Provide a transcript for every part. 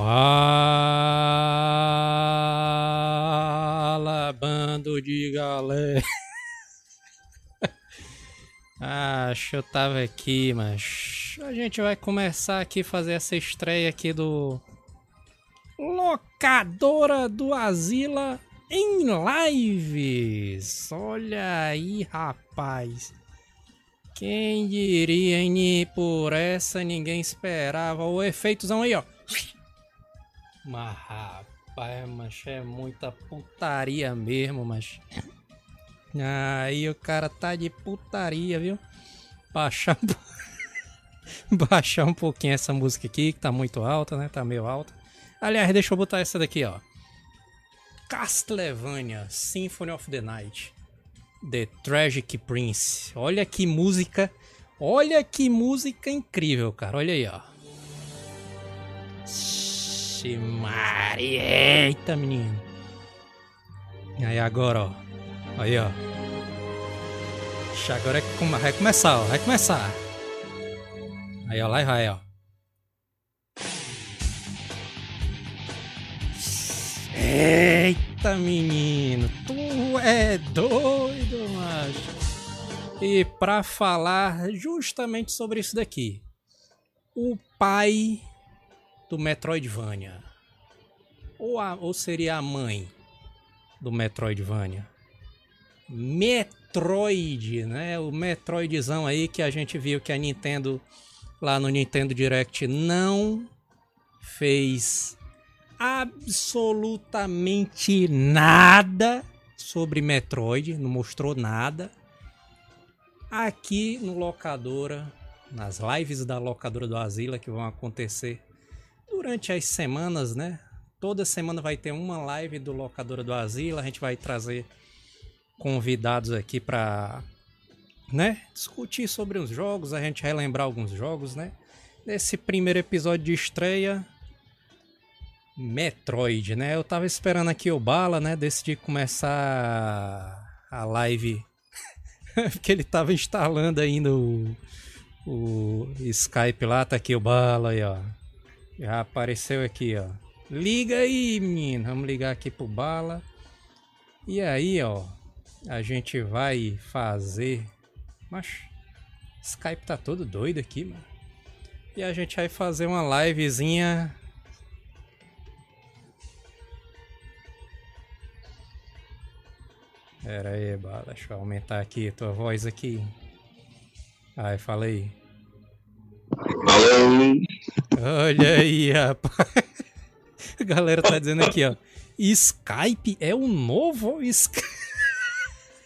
Fala, bando de galera. Acho eu tava aqui, mas a gente vai começar aqui fazer essa estreia aqui do Locadora do Asila em lives. Olha aí, rapaz. Quem diria, hein? Por essa ninguém esperava. O efeitozão aí, ó. Mas rapaz, mas é muita putaria mesmo, mas. Aí o cara tá de putaria, viu? Baixar. Baixar um pouquinho essa música aqui, que tá muito alta, né? Tá meio alta. Aliás, deixa eu botar essa daqui, ó. Castlevania Symphony of the Night. The Tragic Prince. Olha que música. Olha que música incrível, cara. Olha aí, ó. Vixe Maria. Eita, menino. Aí agora, ó. Aí, ó. Agora é que vai começar, ó. Vai começar. Aí, ó. Lá e vai, ó. Eita, menino. Tu é doido, macho. E pra falar justamente sobre isso daqui. O pai do Metroidvania. Ou, a, ou seria a mãe do Metroidvania. Metroid, né? O Metroidzão aí que a gente viu que a Nintendo lá no Nintendo Direct não fez absolutamente nada sobre Metroid, não mostrou nada. Aqui no locadora, nas lives da locadora do Asila que vão acontecer durante as semanas, né? Toda semana vai ter uma live do Locadora do Asilo. A gente vai trazer convidados aqui para, né, discutir sobre os jogos, a gente relembrar alguns jogos, né? Nesse primeiro episódio de estreia, Metroid, né? Eu tava esperando aqui o Bala, né? Decidi começar a live porque ele tava instalando ainda o, o Skype lá, tá aqui o Bala aí, ó. Já apareceu aqui, ó. Liga aí, menino. Vamos ligar aqui pro Bala. E aí, ó. A gente vai fazer. Mas Skype tá todo doido aqui, mano. E a gente vai fazer uma livezinha. Pera aí, Bala. Deixa eu aumentar aqui tua voz aqui. Ai, fala aí. Olha aí, rapaz. A galera tá dizendo aqui, ó. Skype é o novo Skype.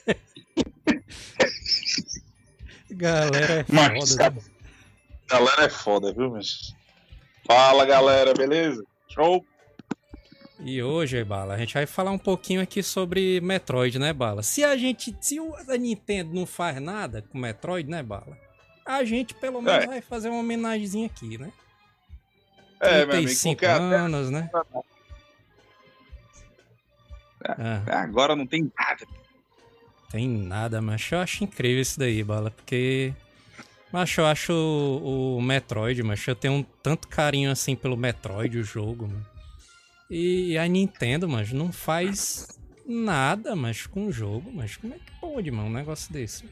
galera é foda. Mas, galera é foda, viu, mas... Fala, galera, beleza? Show? E hoje, Bala, a gente vai falar um pouquinho aqui sobre Metroid, né, Bala? Se a gente, se a Nintendo não faz nada com Metroid, né, Bala? A gente pelo menos é. vai fazer uma homenagemzinha aqui, né? É, meu amigo, anos, né? É, ah. Agora não tem nada. Tem nada, mas eu acho incrível isso daí, Bala, porque. Mas eu acho o, o Metroid, mas eu tenho um tanto carinho assim pelo Metroid, o jogo, mano. E a Nintendo, mas não faz nada, mas com o jogo, mas como é que pode, mano, um negócio desse?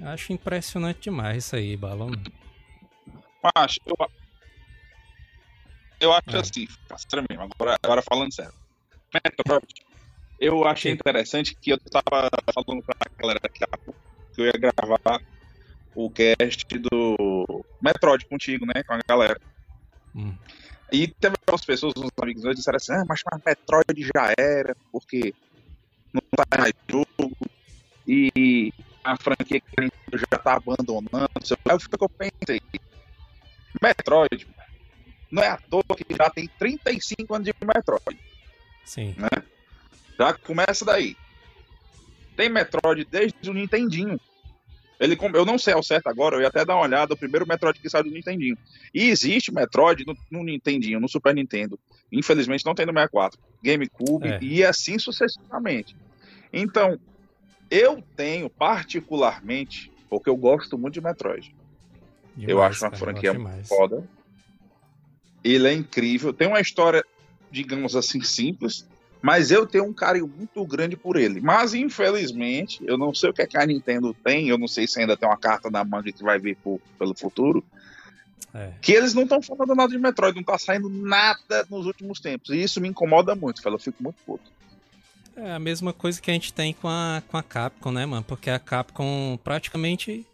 Acho impressionante demais isso aí, Balão. Mas eu, eu acho é. assim, mesmo, agora, agora falando sério. Metroid, eu achei interessante que eu tava falando pra galera aqui que eu ia gravar o cast do Metroid contigo, né? Com a galera. Hum. E teve algumas pessoas, uns amigos meus, disseram assim, ah, mas, mas Metroid já era, porque não tá mais jogo. E a franquia que já tá abandonando. Aí eu que eu pensei. Metroid, não é à toa que já tem 35 anos de Metroid. Sim. Né? Já começa daí. Tem Metroid desde o Nintendinho. Ele, eu não sei ao certo agora, eu ia até dar uma olhada, o primeiro Metroid que saiu do Nintendinho. E existe Metroid no, no Nintendinho, no Super Nintendo. Infelizmente não tem no 64. GameCube é. e assim sucessivamente. Então, eu tenho particularmente, porque eu gosto muito de Metroid. Demais, eu acho uma cara, franquia foda. Ele é incrível. Tem uma história, digamos assim, simples, mas eu tenho um carinho muito grande por ele. Mas, infelizmente, eu não sei o que, é que a Nintendo tem, eu não sei se ainda tem uma carta na manga que vai vir por, pelo futuro. É. Que eles não estão falando nada de Metroid, não tá saindo nada nos últimos tempos. E isso me incomoda muito, eu fico muito puto. É a mesma coisa que a gente tem com a, com a Capcom, né, mano? Porque a Capcom praticamente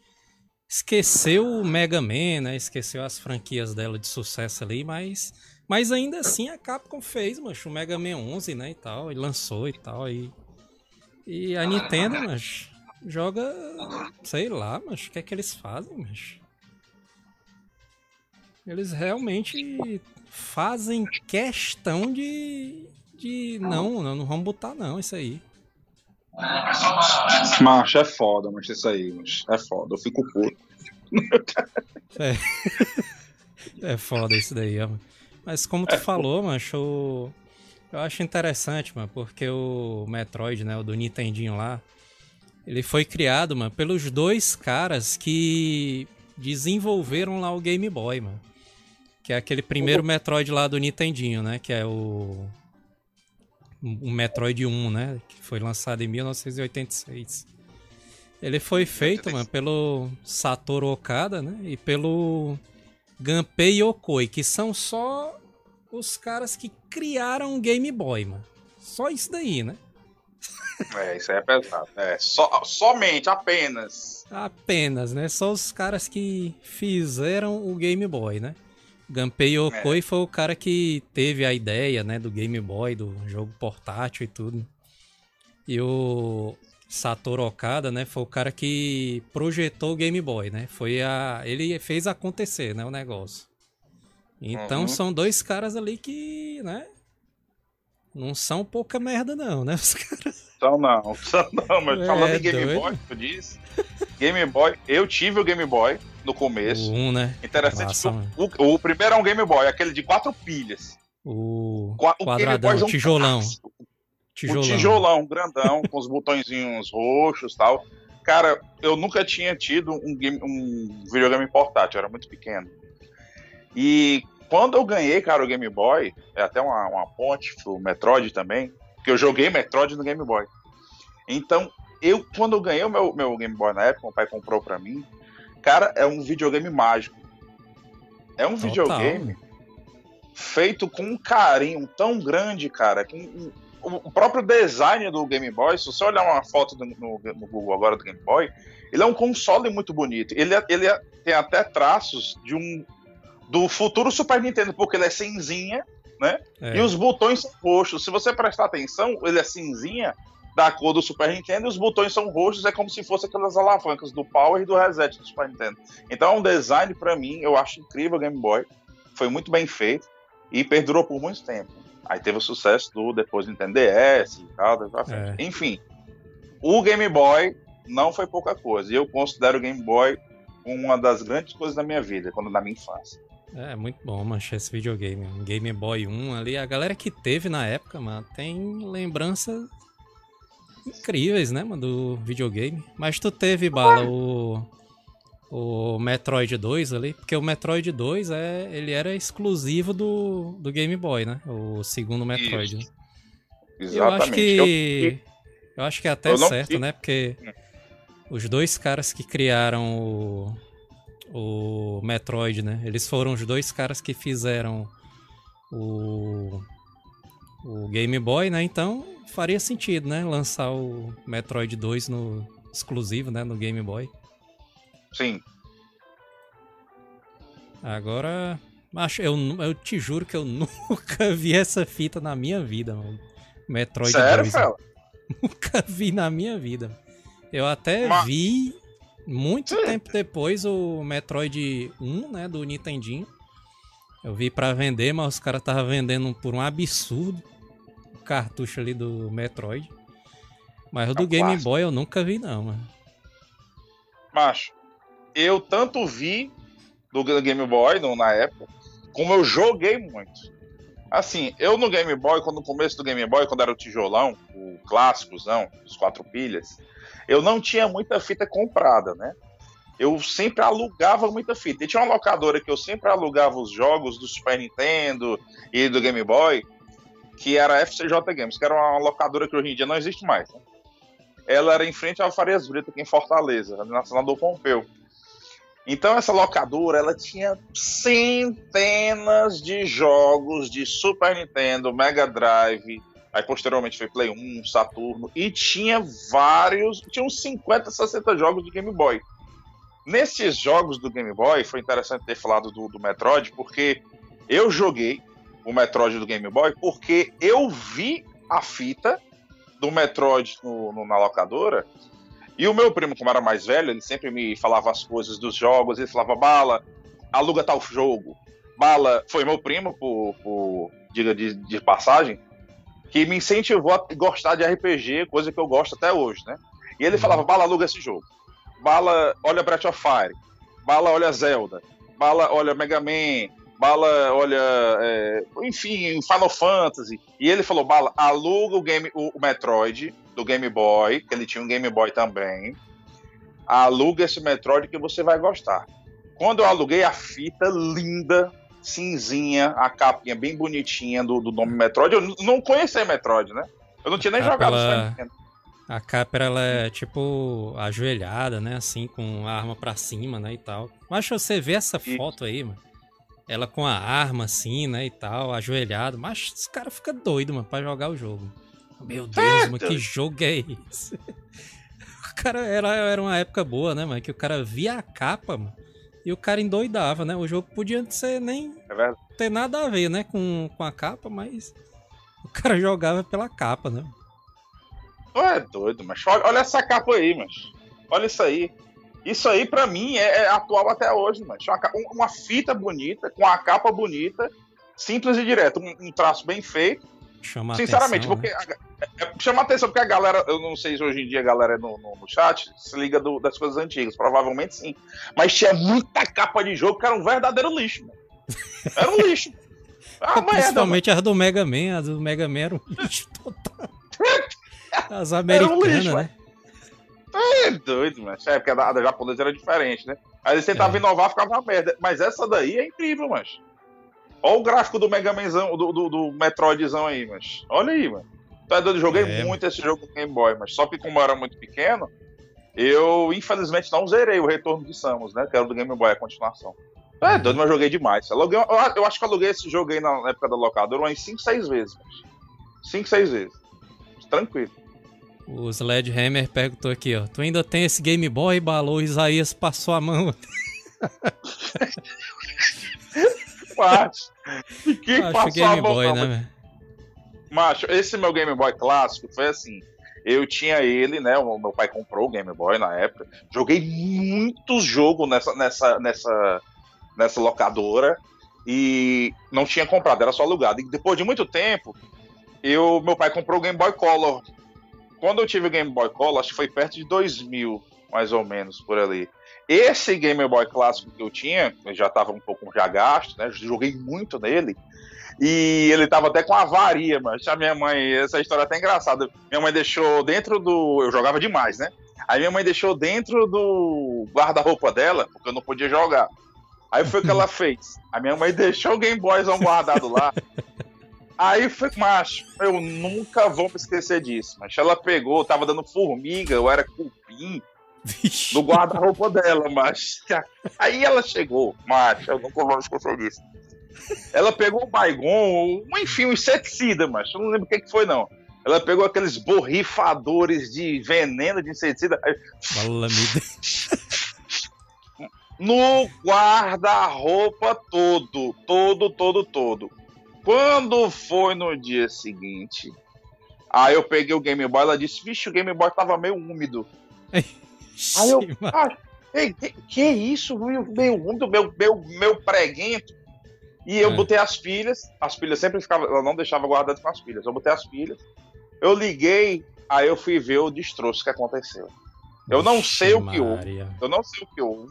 esqueceu o Mega Man, né? Esqueceu as franquias dela de sucesso ali, mas, mas ainda assim a Capcom fez, mancho, o Mega Man 11, né, e tal, e lançou e tal, e, e a Nintendo, mancho, joga, sei lá, mancho, o que é que eles fazem, mancho? Eles realmente fazem questão de, de não, não, não vamos botar não, isso aí. Macho, é foda, mas isso aí, macho. É foda, eu fico puto. É. é foda isso daí, ó. Mas como tu é falou, macho, eu... eu acho interessante, mano, porque o Metroid, né, o do Nintendinho lá, ele foi criado, mano, pelos dois caras que desenvolveram lá o Game Boy, mano. Que é aquele primeiro Metroid lá do Nintendinho, né? Que é o o Metroid 1, né? Que foi lançado em 1986. Ele foi feito, mano, pelo Satoru Okada, né? E pelo Gunpei Yokoi, que são só os caras que criaram o Game Boy, mano. Só isso daí, né? É, isso aí é pesado. É, so, somente, apenas. Apenas, né? Só os caras que fizeram o Game Boy, né? Gunpei Yokoi é. foi o cara que teve a ideia, né, do Game Boy, do jogo portátil e tudo. E o Satoru Okada, né, foi o cara que projetou o Game Boy, né? Foi a ele fez acontecer, né, o negócio. Então uhum. são dois caras ali que, né, não são pouca merda não, né, os caras. São não, são não, mas é, falando em Game doido. Boy, tu disse, Game Boy, eu tive o Game Boy, no começo. um, né? Interessante Massa, o, o, primeiro é um Game Boy, aquele de quatro pilhas. O, o quadradão, é um tijolão. tijolão. O tijolão, grandão, com os botõezinhos roxos tal. Cara, eu nunca tinha tido um, game, um videogame portátil, era muito pequeno. E quando eu ganhei, cara, o Game Boy, é até uma, uma ponte pro Metroid também, porque eu joguei Metroid no Game Boy. Então, eu, quando eu ganhei o meu, meu Game Boy na época, meu pai comprou pra mim, Cara, é um videogame mágico. É um Total. videogame feito com um carinho tão grande, cara, que o próprio design do Game Boy, se você olhar uma foto do, no, no, Google agora do Game Boy, ele é um console muito bonito. Ele, é, ele é, tem até traços de um do futuro Super Nintendo, porque ele é cinzinha, né? É. E os botões são roxos. Se você prestar atenção, ele é cinzinha, da cor do Super Nintendo e os botões são roxos, é como se fossem aquelas alavancas do Power e do Reset do Super Nintendo. Então é um design, para mim, eu acho incrível o Game Boy. Foi muito bem feito e perdurou por muito tempo. Aí teve o sucesso do depois Nintendo DS e tal, é. enfim. O Game Boy não foi pouca coisa. E eu considero o Game Boy uma das grandes coisas da minha vida, quando na minha infância. É, muito bom, mancha, esse videogame. Game Boy 1 ali. A galera que teve na época, mano, tem lembrança incríveis, né, mano, do videogame. Mas tu teve, Bala, o, o Metroid 2 ali, porque o Metroid 2 é, ele era exclusivo do, do Game Boy, né? O segundo Metroid. Né? Exatamente. Eu acho que eu, acho que é até certo, né? Porque os dois caras que criaram o, o Metroid, né? Eles foram os dois caras que fizeram o o Game Boy, né? Então faria sentido, né? Lançar o Metroid 2 no exclusivo, né? No Game Boy. Sim. Agora, acho, eu, eu te juro que eu nunca vi essa fita na minha vida, mano. Metroid Sério, 2. Fela? Nunca vi na minha vida. Eu até Mas... vi muito Sim. tempo depois o Metroid 1, né, do Nintendinho. Eu vi para vender, mas os caras estavam vendendo por um absurdo o cartucho ali do Metroid. Mas o do é Game clássico. Boy eu nunca vi, não, mano. Macho, eu tanto vi do Game Boy no, na época, como eu joguei muito. Assim, eu no Game Boy, quando no começo do Game Boy, quando era o tijolão, o clássicozão, os quatro pilhas, eu não tinha muita fita comprada, né? Eu sempre alugava muita fita. E tinha uma locadora que eu sempre alugava os jogos do Super Nintendo e do Game Boy, que era a FCJ Games, que era uma locadora que hoje em dia não existe mais. Né? Ela era em frente ao Farias Brito, aqui em Fortaleza, na Senador Pompeu. Então essa locadora, ela tinha centenas de jogos de Super Nintendo, Mega Drive, aí posteriormente foi Play 1, Saturno, e tinha vários, tinha uns 50, 60 jogos de Game Boy. Nesses jogos do Game Boy, foi interessante ter falado do, do Metroid, porque eu joguei o Metroid do Game Boy porque eu vi a fita do Metroid no, no, na locadora. E o meu primo, como era mais velho, ele sempre me falava as coisas dos jogos. Ele falava, Bala, aluga tal jogo. Bala, foi meu primo, por, por diga de, de passagem, que me incentivou a gostar de RPG, coisa que eu gosto até hoje, né? E ele falava, Bala, aluga esse jogo. Bala, olha Breath of Fire. Bala, olha Zelda. Bala, olha Mega Man. Bala, olha, é, enfim, Final Fantasy. E ele falou, Bala, aluga o, game, o, o Metroid do Game Boy, que ele tinha um Game Boy também. Aluga esse Metroid que você vai gostar. Quando eu aluguei a fita linda, cinzinha, a capinha bem bonitinha do, do nome Metroid, eu não conhecia Metroid, né? Eu não tinha nem jogado ela... A capa, ela é tipo ajoelhada, né? Assim, com a arma pra cima, né? E tal. Mas você vê essa foto aí, mano. Ela com a arma assim, né? E tal, ajoelhado. Mas esse cara fica doido, mano, pra jogar o jogo. Meu Deus, mano, que jogo é esse? O cara era, era uma época boa, né, mano? Que o cara via a capa, mano. E o cara endoidava, né? O jogo podia ser nem é ter nada a ver, né? Com, com a capa, mas o cara jogava pela capa, né? Tu é doido, mas olha, olha, essa capa aí, mas olha isso aí. Isso aí, para mim, é, é, atual até hoje, mas uma, uma, fita bonita, com a capa bonita, simples e direto, um, um traço bem feito. Chama Sinceramente, atenção, porque né? a, é, chama atenção porque a galera, eu não sei se hoje em dia a galera no, no, no chat se liga do, das coisas antigas, provavelmente sim. Mas tinha muita capa de jogo que era um verdadeiro lixo, mano. Era um lixo. Ah, Principalmente as do Mega Man, as do Mega Man eram um lixo total. As americanas, um lixo, né? É doido, mas é porque a da japonesa era diferente, né? Aí eles tentavam é. inovar, ficava uma merda. Mas essa daí é incrível, mas. Olha o gráfico do Mega Manzão, do, do, do Metroidzão aí, mas. Olha aí, mano. Tá doido, joguei é. muito esse jogo no Game Boy, mas só que como eu era muito pequeno, eu infelizmente não zerei o Retorno de Samus, né? Que era do Game Boy, a continuação. É uhum. doido, mas joguei demais. Eu, aluguei, eu, acho que eu aluguei esse jogo aí na época da locadora umas 5, 6 vezes. 5, 6 vezes. Tranquilo. O Sledgehammer perguntou aqui, ó. Tu ainda tem esse Game Boy, balou? Isaías passou a mão. Macho, Acho passou Game a mão. Boy, né, Macho, esse meu Game Boy clássico foi assim. Eu tinha ele, né? O meu pai comprou o Game Boy na época. Joguei muitos jogos nessa, nessa, nessa, nessa locadora e não tinha comprado, era só alugado. E depois de muito tempo, eu, meu pai comprou o Game Boy Color quando eu tive o Game Boy Color, acho que foi perto de 2000, mais ou menos, por ali. Esse Game Boy clássico que eu tinha, eu já estava um pouco já gasto, né? Joguei muito nele. E ele tava até com avaria, mas a minha mãe, essa história é até engraçada. Minha mãe deixou dentro do. Eu jogava demais, né? Aí minha mãe deixou dentro do guarda-roupa dela, porque eu não podia jogar. Aí foi o que ela fez. A minha mãe deixou o Game Boy guardado lá. Aí foi, macho, eu nunca vou me esquecer disso. Mas ela pegou, tava dando formiga, eu era cupim Vixe. no guarda-roupa dela, mas aí ela chegou, macho, eu nunca vou me esquecer disso. Ela pegou o Baigon, enfim, um inseticida, mas eu não lembro o que, que foi, não. Ela pegou aqueles borrifadores de veneno de inseticida. Fala, no guarda-roupa todo, todo, todo, todo. Quando foi no dia seguinte, aí eu peguei o Game Boy, ela disse, vixe, o Game Boy tava meio úmido. aí eu, ah, que, que isso, meio úmido, meu, meu, meu preguento. E eu é. botei as pilhas, as pilhas sempre ficavam, ela não deixava guardadas com as pilhas, eu botei as pilhas, eu liguei, aí eu fui ver o destroço que aconteceu. Eu não sei o que houve, eu não sei o que houve,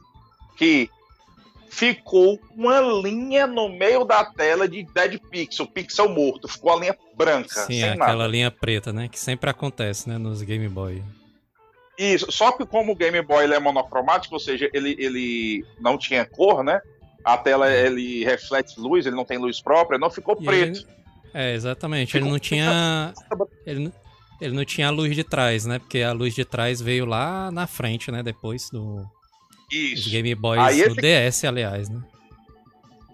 que ficou uma linha no meio da tela de Dead Pixel, pixel morto. Ficou a linha branca. Sim, aquela nada. linha preta, né? Que sempre acontece, né? Nos Game Boy. Isso, só que como o Game Boy ele é monocromático, ou seja, ele, ele não tinha cor, né? A tela ele reflete luz, ele não tem luz própria, não ficou E preto. ele- É, exatamente. Ficou- Ele não tinha. Ele, não- ele não tinha a luz de trás, né? Porque a luz de trás veio lá na frente, né? Depois do, Isso. Game Boys, Aí esse- DS, aliás, né?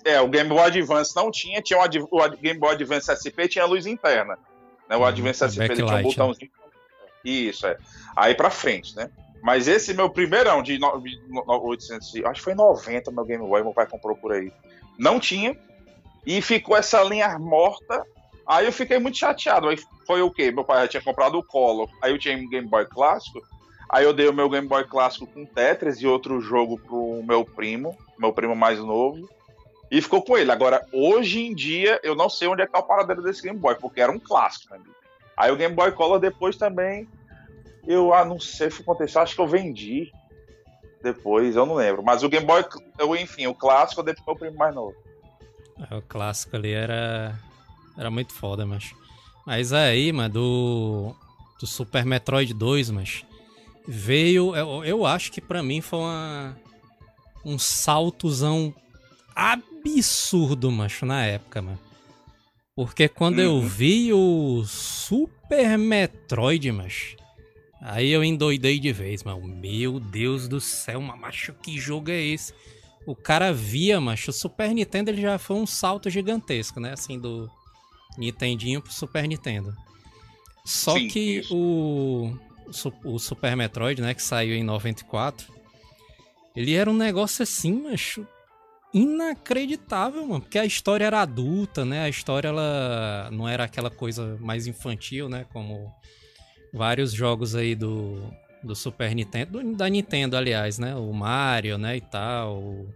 É, o Game Boy Advance não tinha, tinha o, Ad- o Game Boy Advance SP tinha luz interna. Né? O Uhum, Advance SP ele tinha um né? botãozinho. Isso, é. Aí pra frente, né? Mas esse meu primeirão de, no, de no- 800, e- acho que foi 90 meu Game Boy, meu pai comprou por aí. Não tinha. E ficou essa linha morta. Aí eu fiquei muito chateado. Aí foi o quê? Meu pai já tinha comprado o Color. Aí eu tinha um Game Boy clássico. Aí eu dei o meu Game Boy clássico com Tetris e outro jogo pro meu primo, meu primo mais novo. E ficou com ele. Agora, hoje em dia, eu não sei onde é que tá o paradeiro desse Game Boy, porque era um clássico, né? Aí o Game Boy Color depois também. Eu ah, não sei que aconteceu, acho que eu vendi depois, eu não lembro. Mas o Game Boy, eu, enfim, o clássico eu dei pro meu primo mais novo. É, O clássico ali era. Era muito foda, mas. Mas aí, mano, do. Do Super Metroid 2, mas. Veio. Eu, eu acho que pra mim foi uma. Um saltozão absurdo, macho, na época, mano. Porque quando eu Uhum. vi o Super Metroid, macho. Aí eu endoidei de vez, mano. Meu Deus do céu, macho, que jogo é esse? O cara via, macho, o Super Nintendo ele já foi um salto gigantesco, né? Assim, do Nintendinho pro Super Nintendo. Só Sim, que isso. o, o Su- o Super Metroid, né, que saiu em 94, ele era um negócio assim, macho, inacreditável, mano. Porque a história era adulta, né? A história, ela não era aquela coisa mais infantil, né? Como vários jogos aí do, do Super Nintendo, do- da Nintendo, aliás, né? O Mario, né, e tal, o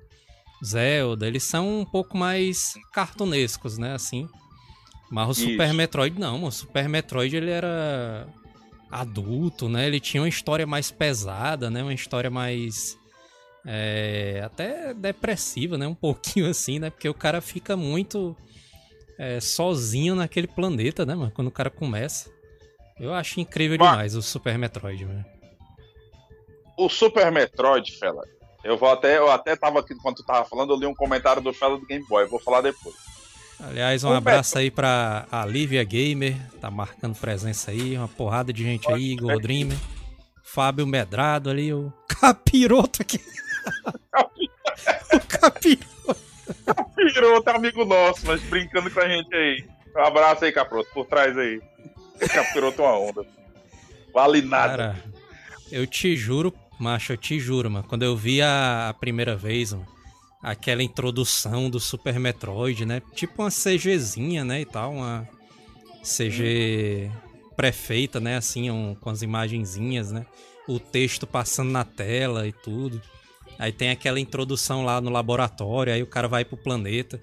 Zelda, eles são um pouco mais cartunescos, né, assim. Mas o Isso. Super Metroid não, o Super Metroid ele era adulto, né? Ele tinha uma história mais pesada, né? Uma história mais é, até depressiva, né? Um pouquinho assim, né? Porque o cara fica muito é, sozinho naquele planeta, né, mano? Quando o cara começa. Eu acho incrível Mas- demais o Super Metroid, mano. O Super Metroid, fela. Eu vou até, eu até tava aqui enquanto tu tava falando, eu li um comentário do fela do Game Boy, vou falar depois. Aliás, um abraço aí pra a Lívia Gamer, tá marcando presença aí, uma porrada de gente aí, Igor Dreamer, Fábio Medrado ali, o capiroto aqui. o capiroto. Virou outro amigo nosso, mas brincando com a gente aí. Um abraço aí, Caproto, por trás aí. Capiroto uma onda. Vale nada. Cara, eu te juro, macho, eu te juro, mano. Quando eu vi a, a primeira vez, mano, aquela introdução do Super Metroid, né? Tipo uma CGzinha, né? E tal, uma CG pré-feita, né? Assim, um- com as imagenzinhas, né? O texto passando na tela e tudo. Aí tem aquela introdução lá no laboratório, aí o cara vai pro planeta.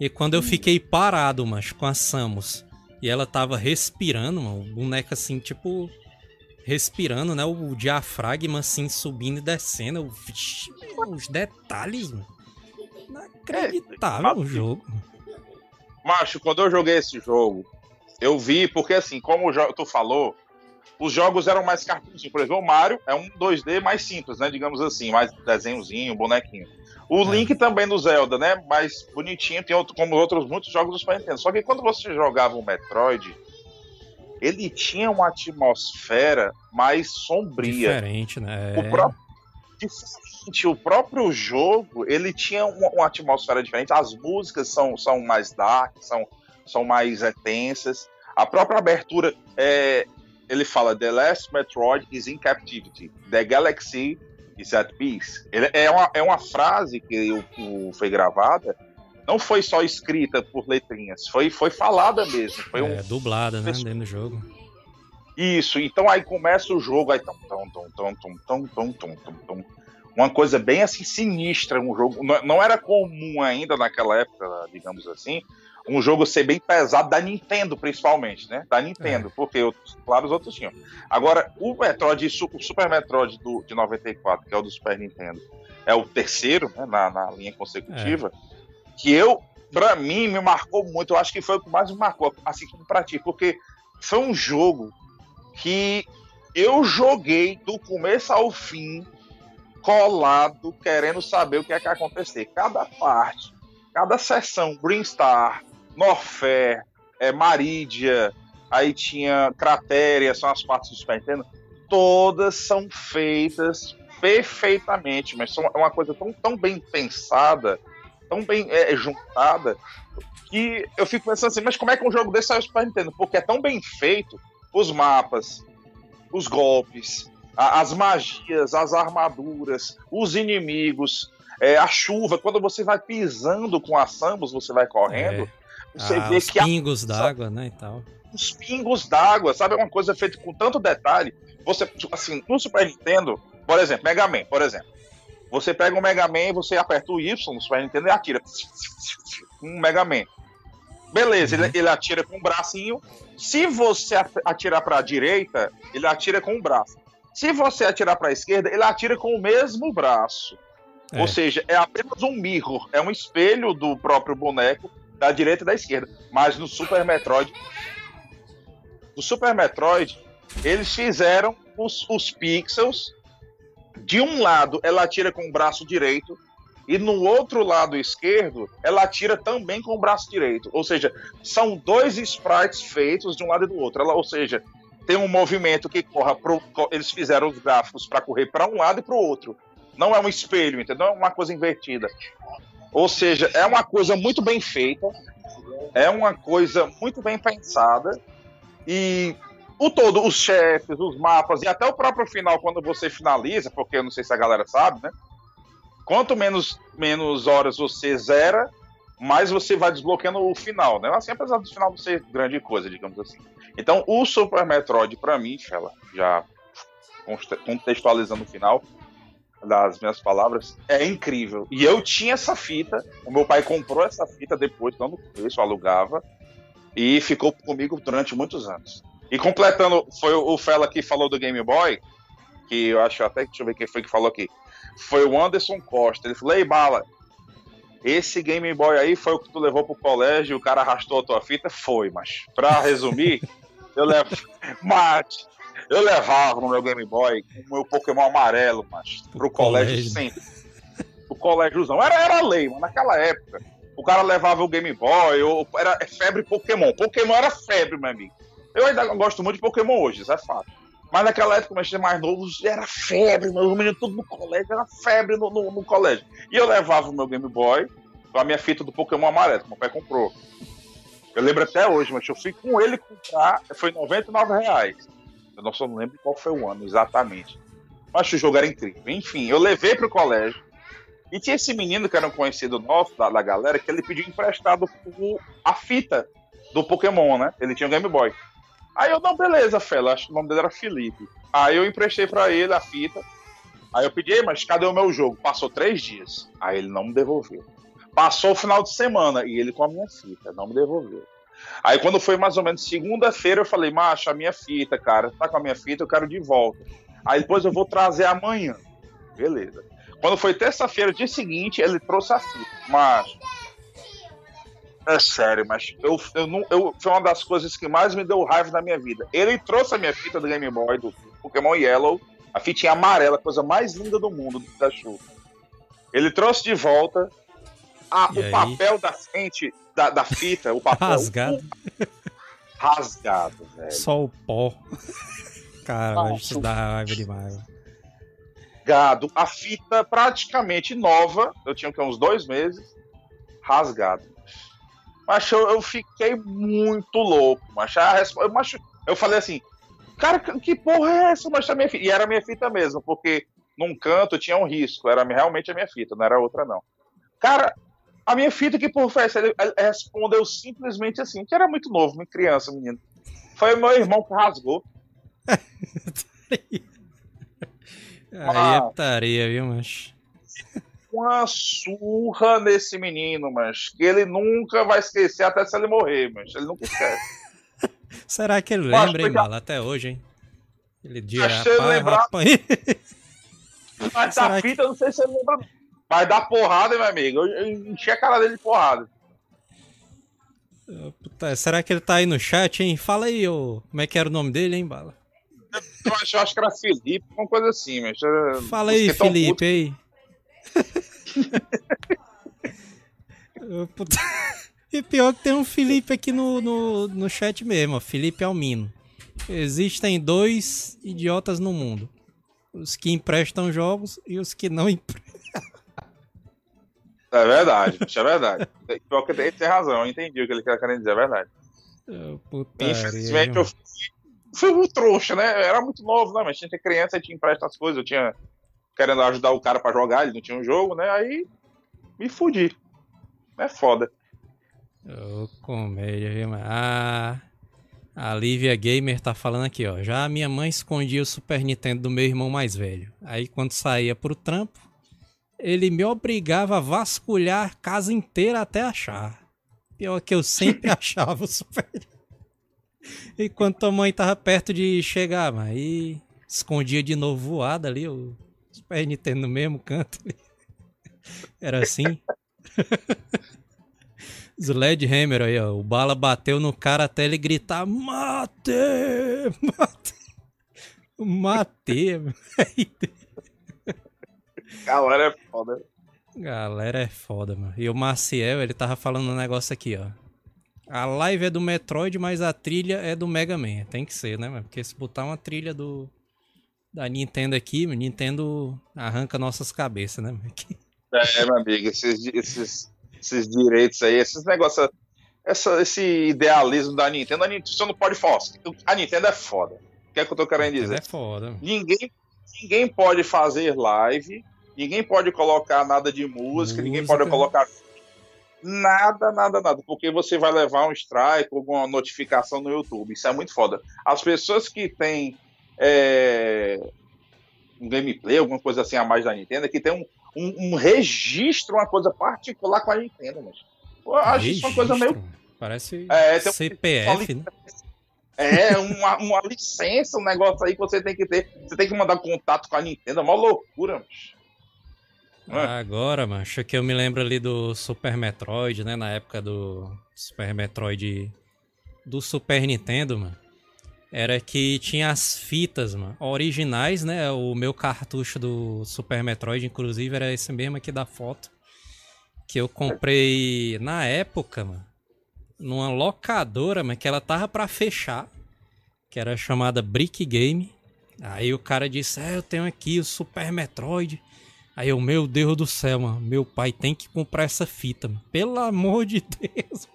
E quando eu fiquei parado, macho, com a Samus, e ela tava respirando, mano, o boneco assim, tipo, respirando, né? O diafragma assim subindo e descendo. Eu, Vixe, meu, os detalhes, mano. Inacreditável o jogo. Macho, quando eu joguei esse jogo, eu vi, porque assim, como tu falou, os jogos eram mais cartuns. Por exemplo, o Mario é um 2D mais simples, né? Digamos assim, mais desenhozinho, bonequinho. O É. Link também no Zelda, né? Mais bonitinho, tem outro, como outros muitos jogos do Super Nintendo. Só que quando você jogava o Metroid, ele tinha uma atmosfera mais sombria. Diferente, né? O próprio, diferente, o próprio jogo, ele tinha uma, uma atmosfera diferente. As músicas são, são mais dark, são, são mais é, tensas. A própria abertura, é, ele fala: The last Metroid is in captivity. The galaxy is at peace. Ele, é, uma, é uma frase que o- o- foi gravada. Não foi só escrita por letrinhas, foi, foi falada mesmo. Foi um, É, dublada, né? Dentro do jogo. Isso, então aí começa o jogo, aí tum, tum, tum, tum, tum, tum, tum, tum, tum, uma coisa bem assim sinistra, um jogo, não, não era comum ainda naquela época, digamos assim, um jogo ser bem pesado da Nintendo principalmente, né? Da Nintendo, porque outros, claro, os outros tinham. Agora, o Metroid, o Super Metroid do, de 94, que é o do Super Nintendo, é o terceiro, né, na, na linha consecutiva, que eu, pra mim, me marcou muito, eu acho que foi o que mais me marcou, assim como pra ti, porque foi um jogo que Eu joguei do começo ao fim, colado, querendo saber o que é que ia acontecer. Cada parte, cada sessão, Green Star, Norfair, é, Maridia, aí tinha Cratéria, são as partes do Super Nintendo, todas são feitas perfeitamente, mas são uma coisa tão, tão bem pensada, tão bem é, juntada, que eu fico pensando assim, mas como é que um jogo desse saiu Super Nintendo? Porque é tão bem feito, os mapas, os golpes, a, as magias, as armaduras, os inimigos, é, a chuva, quando você vai pisando com a Samus, você vai correndo, É. você Ah, vê os que a- pingos d'água, né, e tal. os pingos d'água, sabe? É uma coisa feita com tanto detalhe. Você, tipo, assim, no Super Nintendo, por exemplo, Mega Man, por exemplo. Você pega um Mega Man, você aperta o Y no Super Nintendo e atira. Um Mega Man. Beleza, Uhum. ele, ele atira com o bracinho. Se você at- atirar para a direita, ele atira com o braço. Se você atirar para a esquerda, ele atira com o mesmo braço. É. Ou seja, é apenas um mirror, é um espelho do próprio boneco da direita e da esquerda. Mas no Super Metroid, no Super Metroid, eles fizeram os, os pixels. De um lado, ela atira com o braço direito, e no outro lado esquerdo, ela atira também com o braço direito. Ou seja, são dois sprites feitos de um lado e do outro. Ela, ou seja, tem um movimento que corra pro, eles fizeram os gráficos para correr para um lado e para o outro. Não é um espelho, entendeu? É uma coisa invertida. Ou seja, é uma coisa muito bem feita, é uma coisa muito bem pensada e o todo, os chefes, os mapas e até o próprio final quando você finaliza, porque eu não sei se a galera sabe, né? Quanto menos menos horas você zera, mais você vai desbloqueando o final, né? Assim, apesar do final não ser grande coisa, digamos assim. Então, o Super Metroid para mim, Fela, já contextualizando o final, das minhas palavras, é incrível. E eu tinha essa fita, o meu pai comprou essa fita depois, não no eu alugava, e ficou comigo durante muitos anos. E completando, foi o Fela que falou do Game Boy, que eu acho até que, deixa eu ver quem foi que falou aqui, foi o Anderson Costa. Ele falou, ei, Bala, esse Game Boy aí foi o que tu levou pro colégio e o cara arrastou a tua fita? Foi, mas pra resumir, eu levo... Mas, eu levava no meu Game Boy o meu Pokémon amarelo, mas pro colégio, colégio. sempre. O colégiozão. Era, era lei, mano, naquela época. O cara levava o Game Boy, ou era febre Pokémon. Pokémon era febre, meu amigo. Eu ainda gosto muito de Pokémon hoje, isso é fato. Mas naquela época, era mais novo, era febre, meu menino tudo no colégio, era febre no, no, no colégio. E eu levava o meu Game Boy com a minha fita do Pokémon amarelo, que meu pai comprou. Eu lembro até hoje, mas eu fui com ele comprar, foi 99 reais. Eu não só não lembro qual foi o ano exatamente. Mas o jogo era incrível. Enfim, eu levei pro colégio. E tinha esse menino que era um conhecido nosso, da, da galera, que ele pediu emprestado o- a fita do Pokémon, né? Ele tinha um Game Boy. Aí eu, não, beleza, Fela, acho que o nome dele era Felipe. Aí eu emprestei pra ele a fita. Aí eu pedi, "Ei, mas cadê o meu jogo? Passou três dias. Aí ele não me devolveu. Passou o final de semana e ele com a minha fita, não me devolveu. Aí quando foi mais ou menos segunda-feira, eu falei, macho, a minha fita, cara, tá com a minha fita, eu quero de volta. Aí depois eu vou trazer amanhã. Beleza. Quando foi terça-feira, dia seguinte, ele trouxe a fita. Mas. É sério, mas eu, eu não, eu, foi uma das coisas que mais me deu raiva na minha vida. Ele trouxe a minha fita do Game Boy, do Pokémon Yellow, a fitinha amarela, a coisa mais linda do mundo do Pikachu. Ele trouxe de volta a- o aí? papel da frente da, da fita, o papel Rasgado. rasgado, velho. Só o pó. Cara, Nossa. isso dá raiva demais. rasgado, a fita praticamente nova, eu tinha que uns dois meses, rasgado. Mas eu, eu fiquei muito louco, mas a respo- eu, mas eu falei assim, cara, que porra é essa? Mas a minha fita. E era a minha fita mesmo, porque num canto tinha um risco, era realmente a minha fita, não era outra não. Cara, a minha fita que porra foi essa? Ele, respondeu simplesmente assim, que era muito novo, uma criança, menino. Foi o meu irmão que rasgou. Aí é putaria, viu, mas. Uma surra nesse menino, mas que ele nunca vai esquecer até se ele morrer, mas ele nunca esquece. Será que ele lembra, hein, Bala, até hoje, hein? Ele rapaz, lembrar- rapaz. Mas Será da que- fita, eu não sei se ele lembra. Mas dá porrada, meu amigo. Eu, eu enchi a cara dele de porrada. Puta, será que ele tá aí no chat, hein? Fala aí, ô. Como é que era o nome dele, hein, Bala? Eu acho, eu acho que era Felipe, uma coisa assim, mas. Fala aí, Felipe, aí. E pior que tem um Felipe aqui no, no, no chat mesmo, Felipe Almino. Existem dois idiotas no mundo. Os que emprestam jogos e os que não emprestam. É verdade, isso é verdade. Pior que ele tem razão, eu entendi o que ele quer dizer, é verdade. Putaria, Infelizmente eu fui, fui um trouxa, né? Eu era muito novo, né? Mas tinha que criança e tinha empresta as coisas. Eu tinha querendo ajudar o cara pra jogar, ele não tinha um jogo, né? Aí me fudi. É foda. Ô, oh, comédia, viu, mano? Ah, a Lívia Gamer tá falando aqui, ó. Já a minha mãe escondia o Super Nintendo do meu irmão mais velho. Aí quando saía pro trampo, ele me obrigava a vasculhar a casa inteira até achar. Pior que eu sempre achava o Super Enquanto a mãe tava perto de chegar, mas aí escondia de novo voada ali, o Super Nintendo no mesmo canto. Era assim. Sledgehammer aí, ó. O bala bateu no cara até ele gritar: Mate! Mate! Mate! Galera é foda. Galera é foda, mano. E o Maciel, ele tava falando um negócio aqui, ó. A live é do Metroid, mas a trilha é do Mega Man. Tem que ser, né, mano? Porque se botar uma trilha do da Nintendo aqui, Nintendo arranca nossas cabeças, né? É, meu amigo, esses, esses, esses direitos aí, esses negócios, essa, esse idealismo da Nintendo, a Nintendo você não pode falar. A Nintendo é foda. O que é que eu tô querendo dizer? É foda. Ninguém, ninguém pode fazer live, ninguém pode colocar nada de música, música. ninguém pode colocar nada, nada, nada, porque você vai levar um strike, alguma notificação no YouTube. Isso é muito foda. As pessoas que têm é, um gameplay, alguma coisa assim a mais da Nintendo, que tem um, um, um registro, uma coisa particular com a Nintendo, mas eu acho registro? isso uma coisa meio. Parece é, CPF, uma, né? É, uma, uma licença, um negócio aí que você tem que ter. Você tem que mandar contato com a Nintendo, é uma loucura, mas. É? Agora, macho, que eu me lembro ali do Super Metroid, né? Na época do Super Metroid do Super Nintendo, mano era que tinha as fitas, mano, originais, né? O meu cartucho do Super Metroid, inclusive, era esse mesmo aqui da foto. Que eu comprei na época, mano, numa locadora, mas que ela tava para fechar, que era chamada Brick Game. Aí o cara disse: É, eu tenho aqui o Super Metroid. Aí eu, meu Deus do céu, mano, meu pai tem que comprar essa fita, mano. Pelo amor de Deus.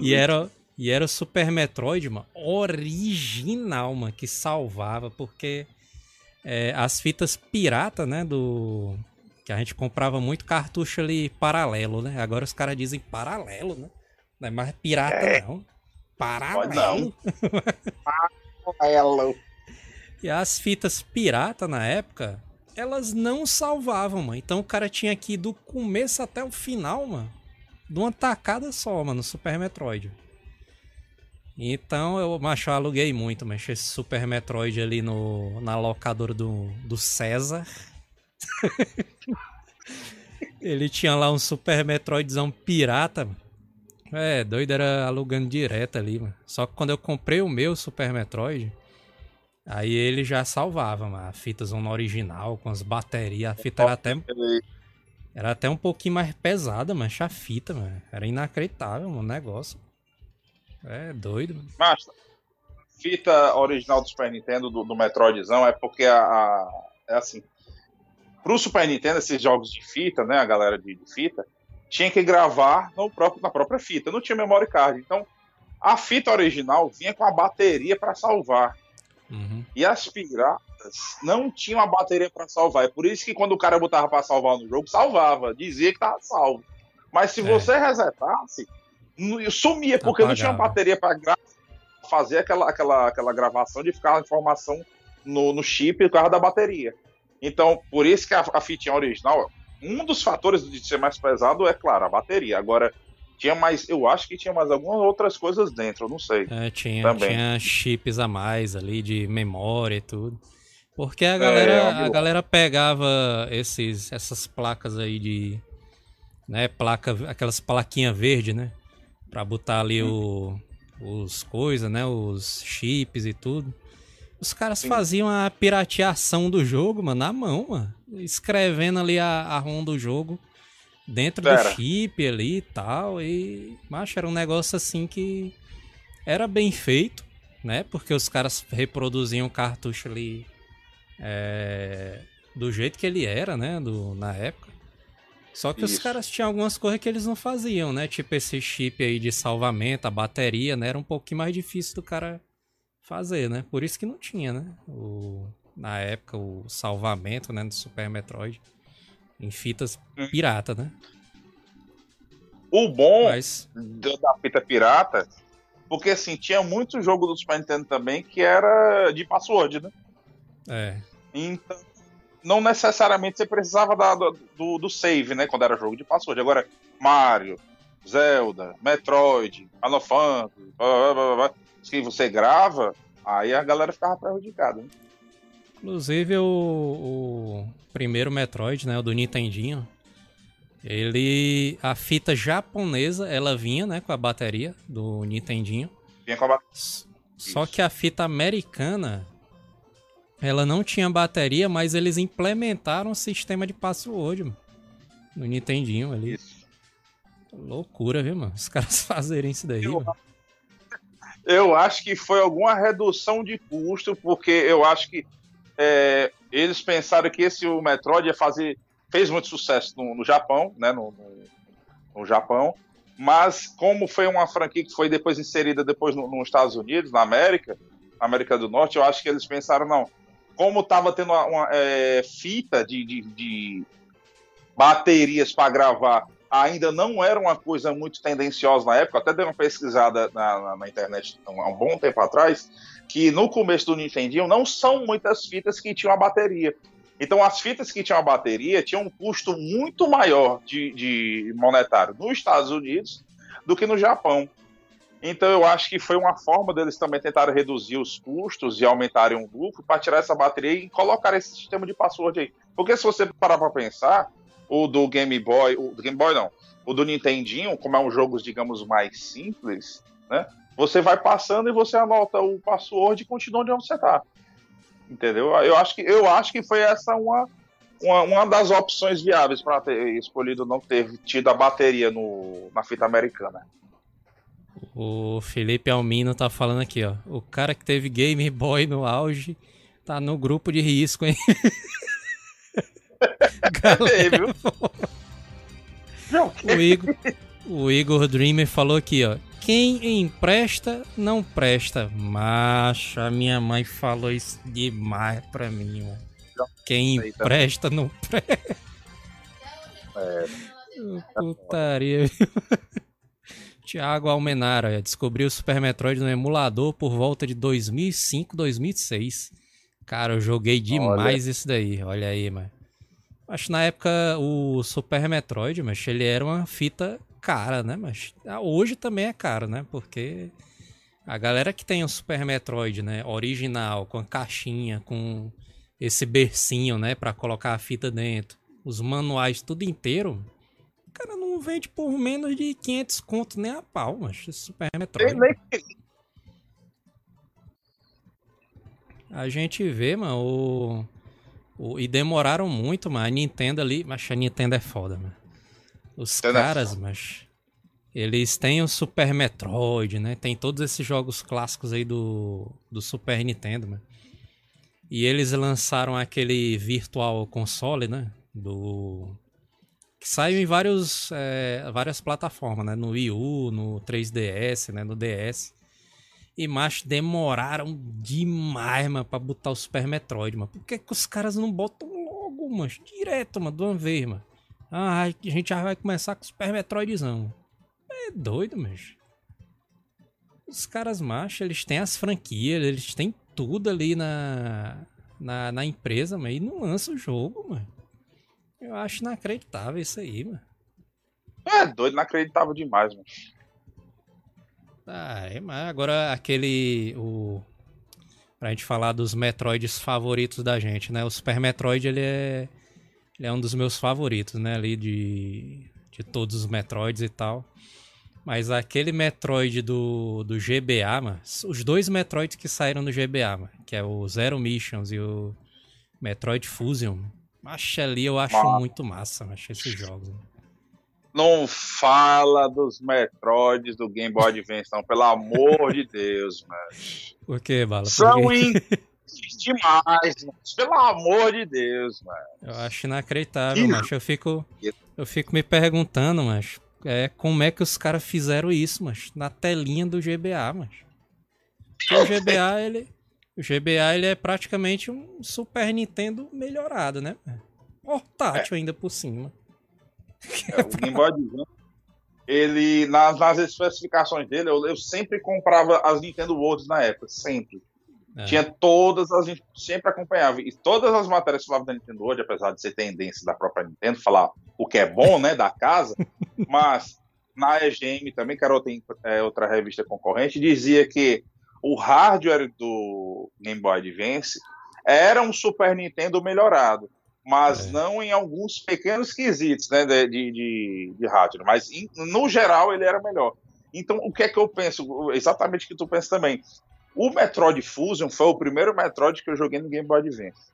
E era, e era o Super Metroid, mano, original, mano, que salvava, porque é, as fitas pirata, né, do... Que a gente comprava muito cartucho ali paralelo, né? Agora os caras dizem paralelo, né? Não é mais pirata, é. não. Paralelo. Paralelo. e as fitas pirata na época, elas não salvavam, mano. Então o cara tinha que ir do começo até o final, mano. De uma tacada só, mano, no Super Metroid. Então eu, macho, eu aluguei muito, mas esse Super Metroid ali no, na locadora do, do César. Ele tinha lá um Super Metroidzão pirata. É, doido era alugando direto ali, mano. Só que quando eu comprei o meu Super Metroid, aí ele já salvava, mano. A fita original, com as baterias. A fita era até. Era até um pouquinho mais pesada, mas a fita, mano. Era inacreditável, mano, o negócio. É doido. Mas fita original do Super Nintendo do, do Metroidzão é porque a, a, é assim. Pro Super Nintendo, esses jogos de fita, né? A galera de, de fita, tinha que gravar no próprio, na própria fita. Não tinha memory card. Então, a fita original vinha com a bateria para salvar. Uhum. E as piratas não tinham a bateria para salvar. É por isso que quando o cara botava para salvar no jogo, salvava. Dizia que tava salvo. Mas se é. você resetasse, sumia, porque Apagava. não tinha bateria para fazer aquela, aquela, aquela gravação de ficar a informação no, no chip por causa da bateria. Então, por isso que a, a fitinha original, um dos fatores de ser mais pesado é, claro, a bateria. Agora, tinha mais, eu acho que tinha mais algumas outras coisas dentro, eu não sei. É, tinha, também. tinha chips a mais ali de memória e tudo. Porque a galera, é, a galera pegava esses, essas placas aí de. Né, placa, aquelas plaquinhas verde, né? Para botar ali o, os coisas, né? Os chips e tudo. Os caras Sim. faziam a pirateação do jogo, mano, na mão, mano. Escrevendo ali a, a ROM do jogo dentro era. do chip ali e tal. E, macho, era um negócio assim que era bem feito, né? Porque os caras reproduziam o cartucho ali é, do jeito que ele era, né? Do, na época. Só que Isso. os caras tinham algumas coisas que eles não faziam, né? Tipo esse chip aí de salvamento, a bateria, né? Era um pouquinho mais difícil do cara fazer, né? Por isso que não tinha, né? O, na época, o salvamento, né? Do Super Metroid. Em fitas hum. pirata, né? O bom Mas... da fita pirata, porque assim, tinha muito jogo do Super Nintendo também que era de password, né? É. Então, não necessariamente você precisava da, do, do save, né? Quando era jogo de password. Agora, Mario, Zelda, Metroid, Final Fantasy, blá, blá, blá, que você grava, aí a galera ficava prejudicada. Né? Inclusive o, o, primeiro Metroid, né, o do Nintendinho, ele a fita japonesa, ela vinha, né, com a bateria do Nintendinho. Vinha com a bateria. Só que a fita americana ela não tinha bateria, mas eles implementaram um sistema de password mano, no Nintendinho ali. Isso. Loucura, viu, mano? Os caras fazerem isso daí. Eu, eu acho que foi alguma redução de custo, porque eu acho que é, eles pensaram que esse o Metroid ia fazer. fez muito sucesso no, no Japão, né? No, no, no, Japão. Mas como foi uma franquia que foi depois inserida depois no, nos Estados Unidos, na América, América do Norte, eu acho que eles pensaram, não, como estava tendo uma, uma é, fita de, de, de baterias para gravar, ainda não era uma coisa muito tendenciosa na época, até dei uma pesquisada na, na, na internet há um bom tempo atrás, que no começo do Nintendo não são muitas fitas que tinham a bateria. Então as fitas que tinham a bateria tinham um custo muito maior de, de monetário nos Estados Unidos do que no Japão. Então eu acho que foi uma forma deles também tentarem reduzir os custos e aumentarem o lucro para tirar essa bateria e colocar esse sistema de password aí. Porque se você parar para pensar, o do Game Boy, o do Game Boy não, o do Nintendinho, como é um jogo, digamos, mais simples, né? Você vai passando e você anota o password e continua onde você está. Entendeu? Eu acho que eu acho que foi essa uma uma, uma das opções viáveis para ter escolhido não ter tido a bateria no, na fita americana. O Felipe Almino tá falando aqui, ó. O cara que teve Game Boy no auge tá no grupo de risco, hein? Galera, o, Igor, o Igor Dreamer falou aqui, ó. Quem empresta, não presta. Macho, a minha mãe falou isso demais pra mim, mano. Quem empresta, não presta. É. Putaria, viu? Tiago Almenara descobriu o Super Metroid no emulador por volta de 2005, 2006. Cara, eu joguei demais olha. isso daí. Olha aí, mano. Acho que na época o Super Metroid, mas ele era uma fita cara, né? Mas hoje também é caro, né? Porque a galera que tem o Super Metroid, né, original, com a caixinha, com esse bercinho, né, para colocar a fita dentro, os manuais tudo inteiro, cara não vende por menos de 500 conto nem a pau, mas Super Metroid. A gente vê, mano, o, o, e demoraram muito, mano. A Nintendo ali, mas a Nintendo é foda, mano. Os Nintendo é caras, é mas eles têm o Super Metroid, né? Tem todos esses jogos clássicos aí do, do Super Nintendo, mano. E eles lançaram aquele Virtual Console, né? Do que saiu em vários, é, várias plataformas, né? No Wii U, no 3DS, né? No DS. E, macho, demoraram demais, mano, pra botar o Super Metroid, mano. Por que, que os caras não botam logo, mano? Direto, mano, de uma vez, mano. Ah, a gente já vai começar com o Super Metroidzão. É doido, mas. Os caras, macho, eles têm as franquias, eles têm tudo ali na, na, na empresa, mas e não lança o jogo, mano. Eu acho inacreditável isso aí, mano. É, doido, inacreditável demais, mano. Ah, é, mas agora aquele. O... Pra gente falar dos Metroids favoritos da gente, né? O Super Metroid, ele é. Ele é um dos meus favoritos, né? Ali de. De todos os Metroids e tal. Mas aquele Metroid do, do GBA, mano, os dois Metroids que saíram do GBA, mano, que é o Zero Missions e o Metroid Fusion, acho ali eu acho muito massa, acho esses jogos. Mano. Não fala dos Metroids do Game Boy Advance, não, pelo amor de Deus, mano. Por que, Bala? Por São demais, mano. Pelo amor de Deus, mano. Eu acho inacreditável, mas eu fico eu fico me perguntando, mas é como é que os caras fizeram isso, mas na telinha do GBA, mas. o GBA ele o GBA ele é praticamente um Super Nintendo melhorado, né? Portátil é. ainda por cima. É, o Game Boy Advance, ele nas, nas especificações dele, eu, eu sempre comprava as Nintendo Worlds na época, sempre. É. Tinha todas, a gente sempre acompanhava. E todas as matérias que falavam da Nintendo hoje, apesar de ser tendência da própria Nintendo, falar o que é bom, né, da casa, mas na EGM também, que era outra, é, outra revista concorrente, dizia que o hardware do Game Boy Advance era um Super Nintendo melhorado, mas é. não em alguns pequenos quesitos né, de, de, de hardware, mas in, no geral ele era melhor. Então, o que é que eu penso? Exatamente o que tu pensa também. O Metroid Fusion foi o primeiro Metroid que eu joguei no Game Boy Advance.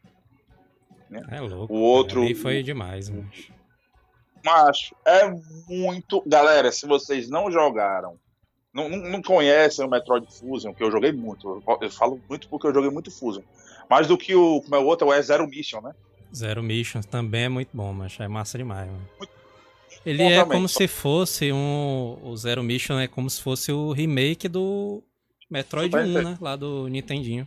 Né? É louco. O outro. Foi demais, macho. Macho, é muito. Galera, se vocês não jogaram, não, não conhecem o Metroid Fusion, que eu joguei muito. Eu falo muito porque eu joguei muito Fusion. Mais do que o. Como é o outro? É Zero Mission, né? Zero Mission também é muito bom, mas é massa demais, mano. Muito ele é como se fosse um. O Zero Mission é como se fosse o remake do Metroid 1, né? Lá do Nintendinho.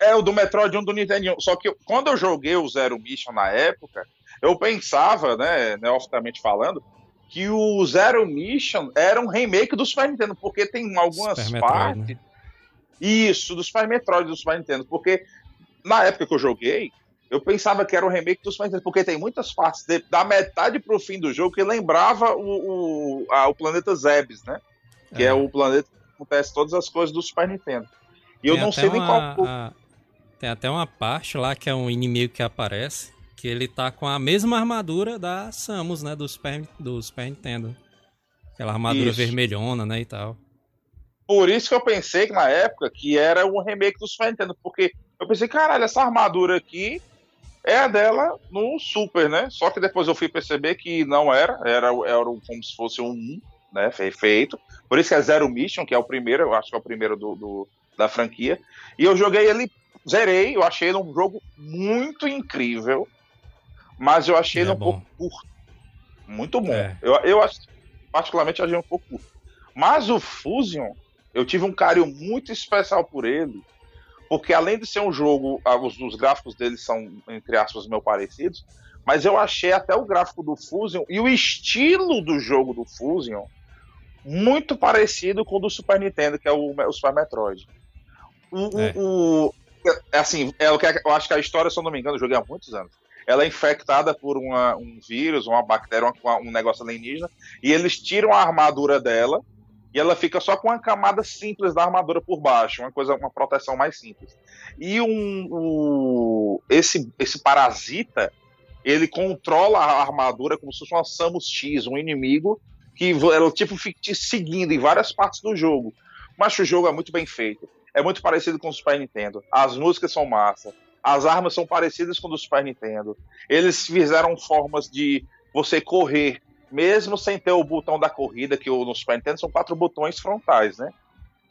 É, o do Metroid 1 do Nintendinho. Só que quando eu joguei o Zero Mission na época, eu pensava, né, neofitamente falando, que o Zero Mission era um remake do Super Nintendo, porque tem algumas Super partes. Metroid, né? Isso, do Super Metroid do Super Nintendo. Porque na época que eu joguei, eu pensava que era um remake do Super Nintendo, porque tem muitas partes de, da metade pro fim do jogo que lembrava o, o, a, o planeta Zebes, né? Que é. é o planeta acontece todas as coisas do Super Nintendo. E tem eu não sei nem qual. A... Tem até uma parte lá que é um inimigo que aparece, que ele tá com a mesma armadura da Samus, né? Do Super, do Super Nintendo. Aquela armadura isso. vermelhona, né? E tal. Por isso que eu pensei que na época que era um remake do Super Nintendo, porque eu pensei, caralho, essa armadura aqui é a dela no Super, né? Só que depois eu fui perceber que não era, era, era como se fosse um 1 né? Feito. Por isso que é Zero Mission, que é o primeiro, eu acho que é o primeiro do, do da franquia. E eu joguei ele, zerei, eu achei ele um jogo muito incrível, mas eu achei é ele um bom. pouco curto. Muito bom. É. Eu, eu particularmente achei um pouco curto. Mas o Fusion, eu tive um carinho muito especial por ele, porque além de ser um jogo, ah, os, os gráficos dele são, entre aspas, meio parecidos, mas eu achei até o gráfico do Fusion e o estilo do jogo do Fusion muito parecido com o do Super Nintendo, que é o, o Super Metroid. O, é. o, é, assim, é o que eu acho que a história, se eu não me engano, eu joguei há muitos anos. Ela é infectada por uma, um vírus, uma bactéria, uma, um negócio alienígena, e eles tiram a armadura dela e ela fica só com uma camada simples da armadura por baixo, uma coisa, uma proteção mais simples. E um, um esse, esse parasita, ele controla a armadura como se fosse uma Samus X, um inimigo que ela tipo fica te seguindo em várias partes do jogo. Mas o jogo é muito bem feito. É muito parecido com o Super Nintendo. As músicas são massa. As armas são parecidas com o do Super Nintendo. Eles fizeram formas de você correr, mesmo sem ter o botão da corrida, que no Super Nintendo são quatro botões frontais, né?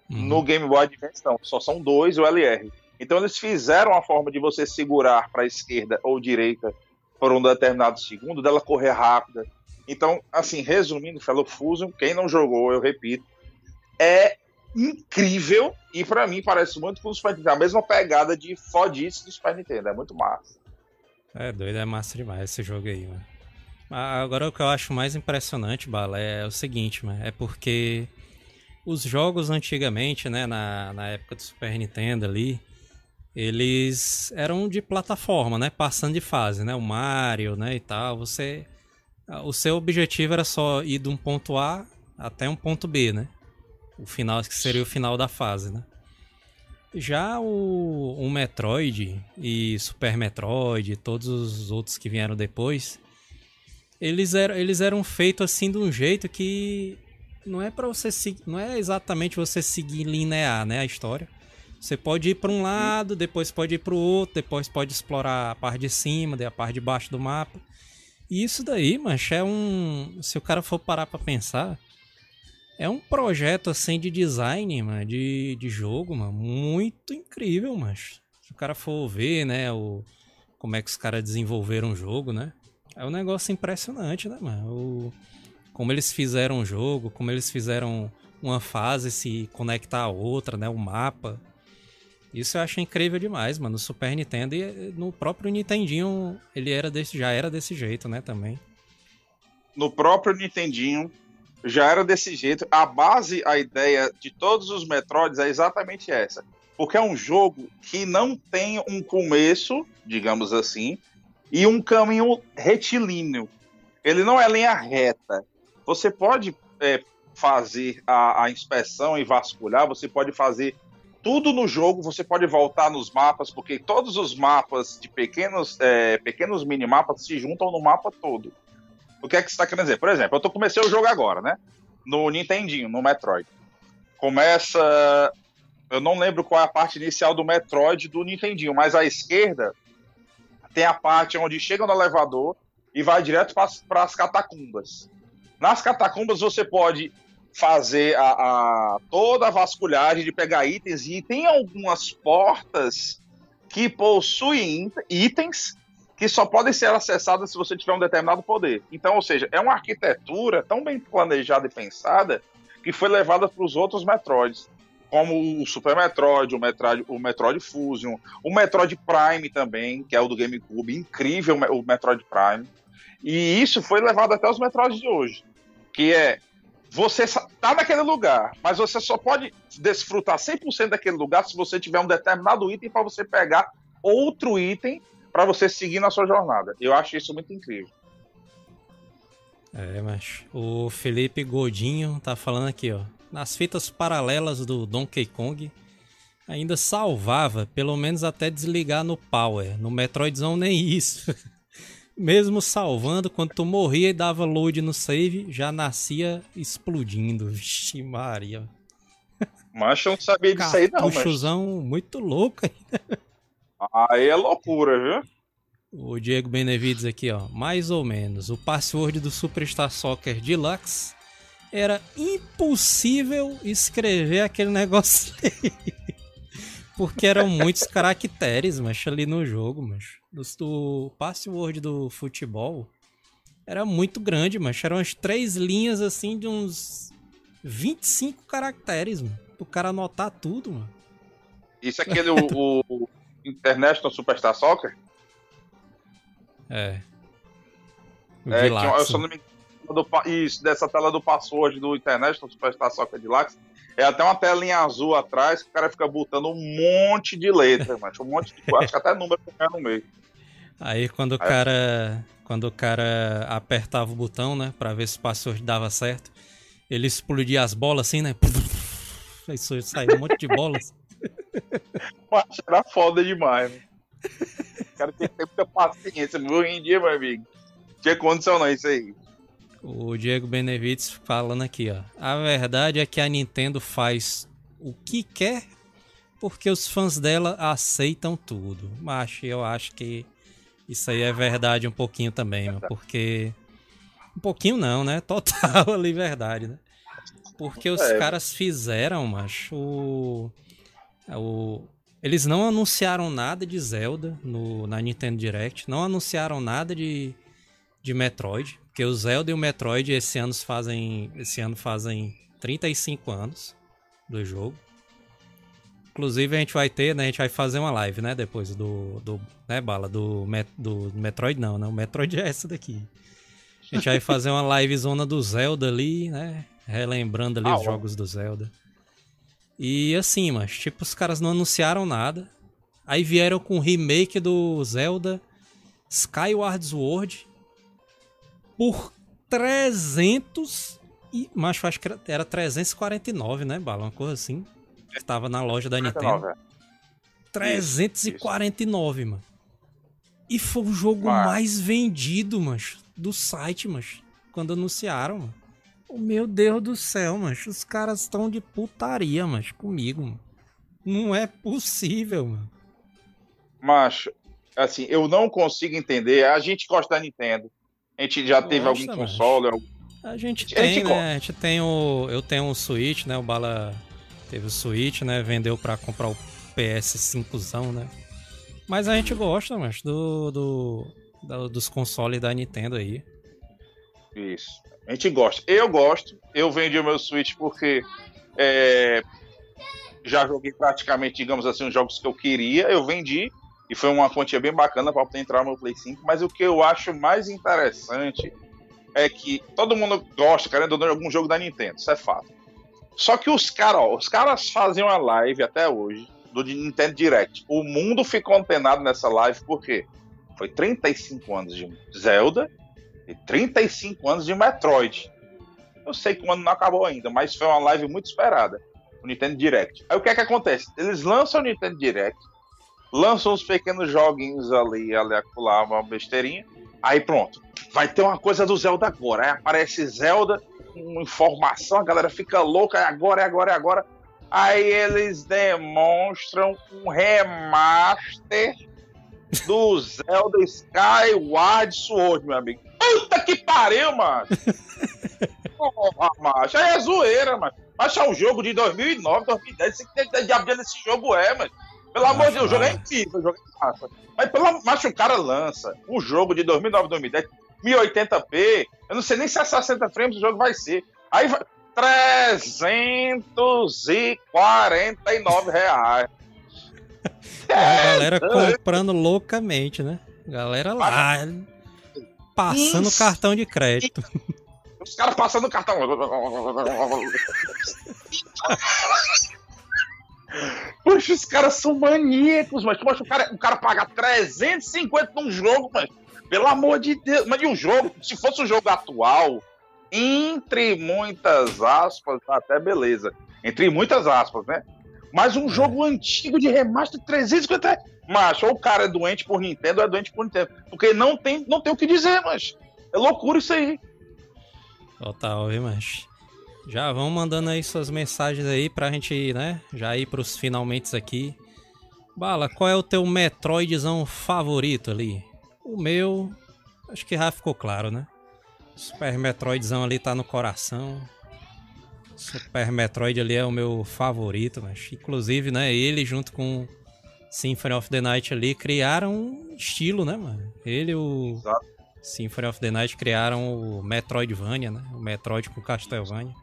Uhum. No Game Boy Advance não, só são dois o LR. Então eles fizeram a forma de você segurar para a esquerda ou direita por um determinado segundo, dela correr rápida, então, assim, resumindo, Fellow Fusion, quem não jogou, eu repito, é incrível e para mim parece muito com o Super Nintendo. A mesma pegada de fodice do Super Nintendo, é muito massa. É doido, é massa demais esse jogo aí, mano. Agora o que eu acho mais impressionante, Bala, é o seguinte, mano, é porque os jogos antigamente, né, na, na época do Super Nintendo ali, eles eram de plataforma, né, passando de fase, né, o Mario, né, e tal, você o seu objetivo era só ir de um ponto A até um ponto B, né? O final, que seria o final da fase, né? Já o, o Metroid e Super Metroid e todos os outros que vieram depois, eles eram, eles eram feitos assim de um jeito que não é para você seguir, não é exatamente você seguir linear, né, a história. Você pode ir para um lado, depois pode ir para o outro, depois pode explorar a parte de cima, a parte de baixo do mapa. E isso daí, mancha, é um. Se o cara for parar pra pensar, é um projeto assim de design, mano, de, de jogo, mano, muito incrível, mas Se o cara for ver, né, o, como é que os caras desenvolveram o jogo, né? É um negócio impressionante, né, mano? O, como eles fizeram o jogo, como eles fizeram uma fase se conectar a outra, né? O mapa. Isso eu acho incrível demais, mano. No Super Nintendo e eh, no próprio Nintendinho, ele era desse, já era desse jeito, né, também. No próprio Nintendinho já era desse jeito. A base, a ideia de todos os Metroids é exatamente essa. Porque é um jogo que não tem um começo, digamos assim, e um caminho retilíneo. Ele não é linha reta. Você pode é, fazer a, a inspeção e vasculhar, você pode fazer tudo no jogo, você pode voltar nos mapas, porque todos os mapas de pequenos, é, pequenos minimapas se juntam no mapa todo. O que é que você está querendo dizer? Por exemplo, eu tô, comecei o jogo agora, né? No Nintendinho, no Metroid. Começa. Eu não lembro qual é a parte inicial do Metroid do Nintendinho, mas à esquerda tem a parte onde chega no elevador e vai direto para as catacumbas. Nas catacumbas você pode fazer a, a, toda a vasculhagem de pegar itens e tem algumas portas que possuem itens que só podem ser acessadas se você tiver um determinado poder. Então, ou seja, é uma arquitetura tão bem planejada e pensada que foi levada para os outros Metroids, como o Super Metroid, o Metroid, o Metroid Fusion, o Metroid Prime também, que é o do GameCube, incrível o Metroid Prime. E isso foi levado até os Metroids de hoje, que é você está naquele lugar, mas você só pode desfrutar 100% daquele lugar se você tiver um determinado item para você pegar outro item para você seguir na sua jornada. Eu acho isso muito incrível. É, mas o Felipe Godinho tá falando aqui, ó. Nas fitas paralelas do Donkey Kong, ainda salvava, pelo menos até desligar no Power. No Metroidzão nem isso. Mesmo salvando, quando tu morria e dava load no save, já nascia explodindo. Vixe Maria. Mas eu não sabia disso aí não, mas... muito louco ainda. Aí é loucura, viu? O Diego Benevides aqui, ó. Mais ou menos. O password do Superstar Soccer Deluxe era impossível escrever aquele negócio ali. Porque eram muitos caracteres, mas ali no jogo, mas o password do futebol era muito grande, mas eram as três linhas assim de uns 25 caracteres, mano. O cara anotar tudo, mano. Isso é aquele o, o International Superstar Soccer? É. é que, eu só não me do, isso, dessa tela do password do International Superstar Soccer de Lax. É até uma telinha azul atrás que o cara fica botando um monte de letra, mas um monte de. acho que até número no meio. Aí quando o cara. Quando o cara apertava o botão, né? Pra ver se o password dava certo, ele explodia as bolas assim, né? Aí saiu um monte de bolas. Mas era foda demais, mano. O cara tem que ter muita paciência. Hoje em dia, meu amigo, tinha condição não, isso aí. O Diego Benevides falando aqui, ó. A verdade é que a Nintendo faz o que quer porque os fãs dela aceitam tudo. Mas eu acho que isso aí é verdade um pouquinho também, mano, porque um pouquinho não, né? Total ali verdade, né? Porque os é. caras fizeram, macho, o, o eles não anunciaram nada de Zelda no, na Nintendo Direct, não anunciaram nada de, de Metroid, porque o Zelda e o Metroid esse ano fazem, esse ano fazem 35 anos do jogo. Inclusive a gente vai ter, né? A gente vai fazer uma live, né? Depois do, do né, Bala? Do, do Metroid não, né? O Metroid é essa daqui. A gente vai fazer uma live zona do Zelda ali, né? Relembrando ali ah, os jogos do Zelda. E assim, mas tipo, os caras não anunciaram nada. Aí vieram com o remake do Zelda Skyward Sword por 300 e, mas acho que era 349, né, Bala? Uma coisa assim. Estava na loja da Nintendo. 349, isso, mano. E foi o jogo mais vendido, mas do site, mas quando anunciaram, mano. Meu Deus do céu, mas os caras estão de putaria, mas comigo. Mano. Não é possível, mano. Macho, assim, eu não consigo entender. A gente gosta da Nintendo. A gente já teve algum console. Algum... A gente tem, a gente né? A gente tem o. Eu tenho o Switch, né? O Bala teve o Switch, né? Vendeu pra comprar o PS5zão, né? Mas a gente gosta, mas do, do, do, dos consoles da Nintendo aí. Isso. A gente gosta. Eu gosto. Eu vendi o meu Switch porque é, já joguei praticamente, digamos assim, os jogos que eu queria. Eu vendi e foi uma quantia bem bacana para poder entrar no Play 5. Mas o que eu acho mais interessante é que todo mundo gosta, querendo de algum jogo da Nintendo, isso é fato. Só que os caras, os caras fazem uma live até hoje do Nintendo Direct. O mundo ficou antenado nessa live porque foi 35 anos de Zelda e 35 anos de Metroid. Eu sei que o ano não acabou ainda, mas foi uma live muito esperada. O Nintendo Direct. Aí o que é que acontece? Eles lançam o Nintendo Direct, lançam os pequenos joguinhos ali, ali acolá, uma besteirinha. Aí pronto. Vai ter uma coisa do Zelda agora. Aí aparece Zelda com informação, a galera fica louca, é agora, é agora, é agora. Aí eles demonstram um remaster do Zelda Skyward Sword, meu amigo. Puta que pariu, mano! Porra, macho. Aí é zoeira, mano. Achar um jogo de 2009, 2010, você que diabo desse jogo é, mano. Pelo amor de Deus, o jogo é incrível, o jogo é massa. Mas pelo macho, o cara lança um jogo de 2009, 2010, 1080p, eu não sei nem se a 60 frames o jogo vai ser. Aí vai, 349 reais. É, a galera comprando loucamente, né? Galera lá passando Isso. cartão de crédito. Os caras passando cartão. Poxa, os caras são maníacos, mas poxa, o cara, o cara paga 350 num jogo, mas pelo amor de Deus, mas de um jogo, se fosse um jogo atual, entre muitas aspas, até beleza. Entre muitas aspas, né? Mas um jogo antigo de remaster 350. Macho, ou o cara é doente por Nintendo ou é doente por Nintendo. Porque não tem, não tem o que dizer, mas é loucura isso aí. Total, viu, mas já vão mandando aí suas mensagens aí pra gente, né? Já ir pros finalmente aqui. Bala, qual é o teu Metroidzão favorito ali? O meu, acho que já ficou claro, né? Super Metroidzão ali tá no coração. Super Metroid ali é o meu favorito, mas inclusive, né, ele junto com Symphony of the Night ali criaram um estilo, né, mano? Ele e o Exato. Symphony of the Night criaram o Metroidvania, né? O Metroid com Castlevania.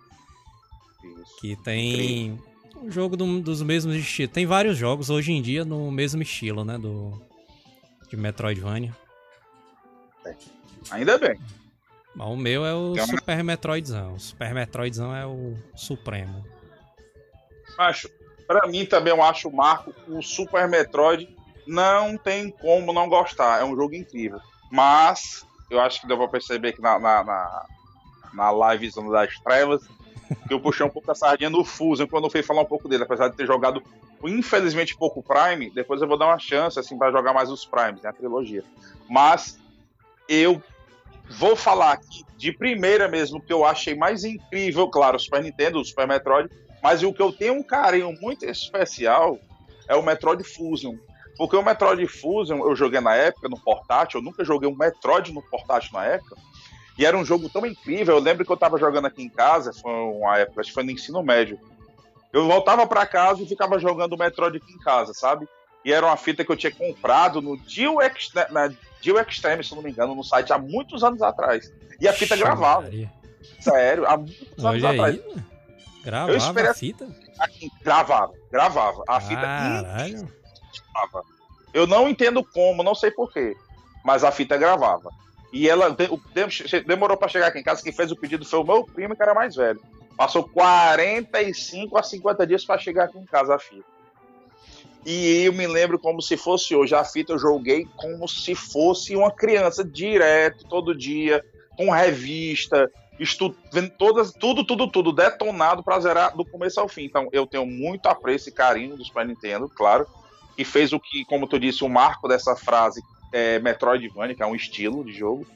Isso. Que tem um jogo do, dos mesmos estilos. Tem vários jogos hoje em dia no mesmo estilo, né, do de Metroidvania. É. Ainda bem. Mas o meu é o é Super Metroidzão. O Super Metroidzão é o supremo. Acho, para mim também eu acho o Marco o Super Metroid não tem como não gostar. É um jogo incrível. Mas eu acho que deu pra perceber que na, na, na, na live das trevas que eu puxei um pouco a sardinha no Fusion quando eu fui falar um pouco dele, apesar de ter jogado infelizmente pouco Prime, depois eu vou dar uma chance assim para jogar mais os Primes, né, trilogia. Mas eu vou falar aqui de primeira mesmo, que eu achei mais incrível, claro, o Super Nintendo, o Super Metroid, mas o que eu tenho um carinho muito especial é o Metroid Fusion. Porque o Metroid Fusion eu joguei na época no portátil, eu nunca joguei um Metroid no portátil na época, e era um jogo tão incrível. Eu lembro que eu tava jogando aqui em casa, foi uma época, acho que foi no ensino médio. Eu voltava para casa e ficava jogando o Metroid aqui em casa, sabe? E era uma fita que eu tinha comprado no Dio, Ex na Dio Extreme, se não me engano, no site há muitos anos atrás. E a fita gravava. Sério, há muitos Olha anos aí. atrás. Gravava eu a fita? Aqui, gravava, gravava. A fita gravava. Eu não entendo como, não sei porquê, mas a fita gravava. E ela demorou para chegar aqui em casa. Quem fez o pedido foi o meu primo, que era mais velho. Passou 45 a 50 dias para chegar aqui em casa a fita. E eu me lembro como se fosse hoje. A fita eu joguei como se fosse uma criança, direto, todo dia, com revista, vendo todas, tudo, tudo, tudo detonado para zerar do começo ao fim. Então eu tenho muito apreço e carinho do Super Nintendo, claro. E fez o que, como tu disse, o marco dessa frase é Metroidvania, que é um estilo de jogo.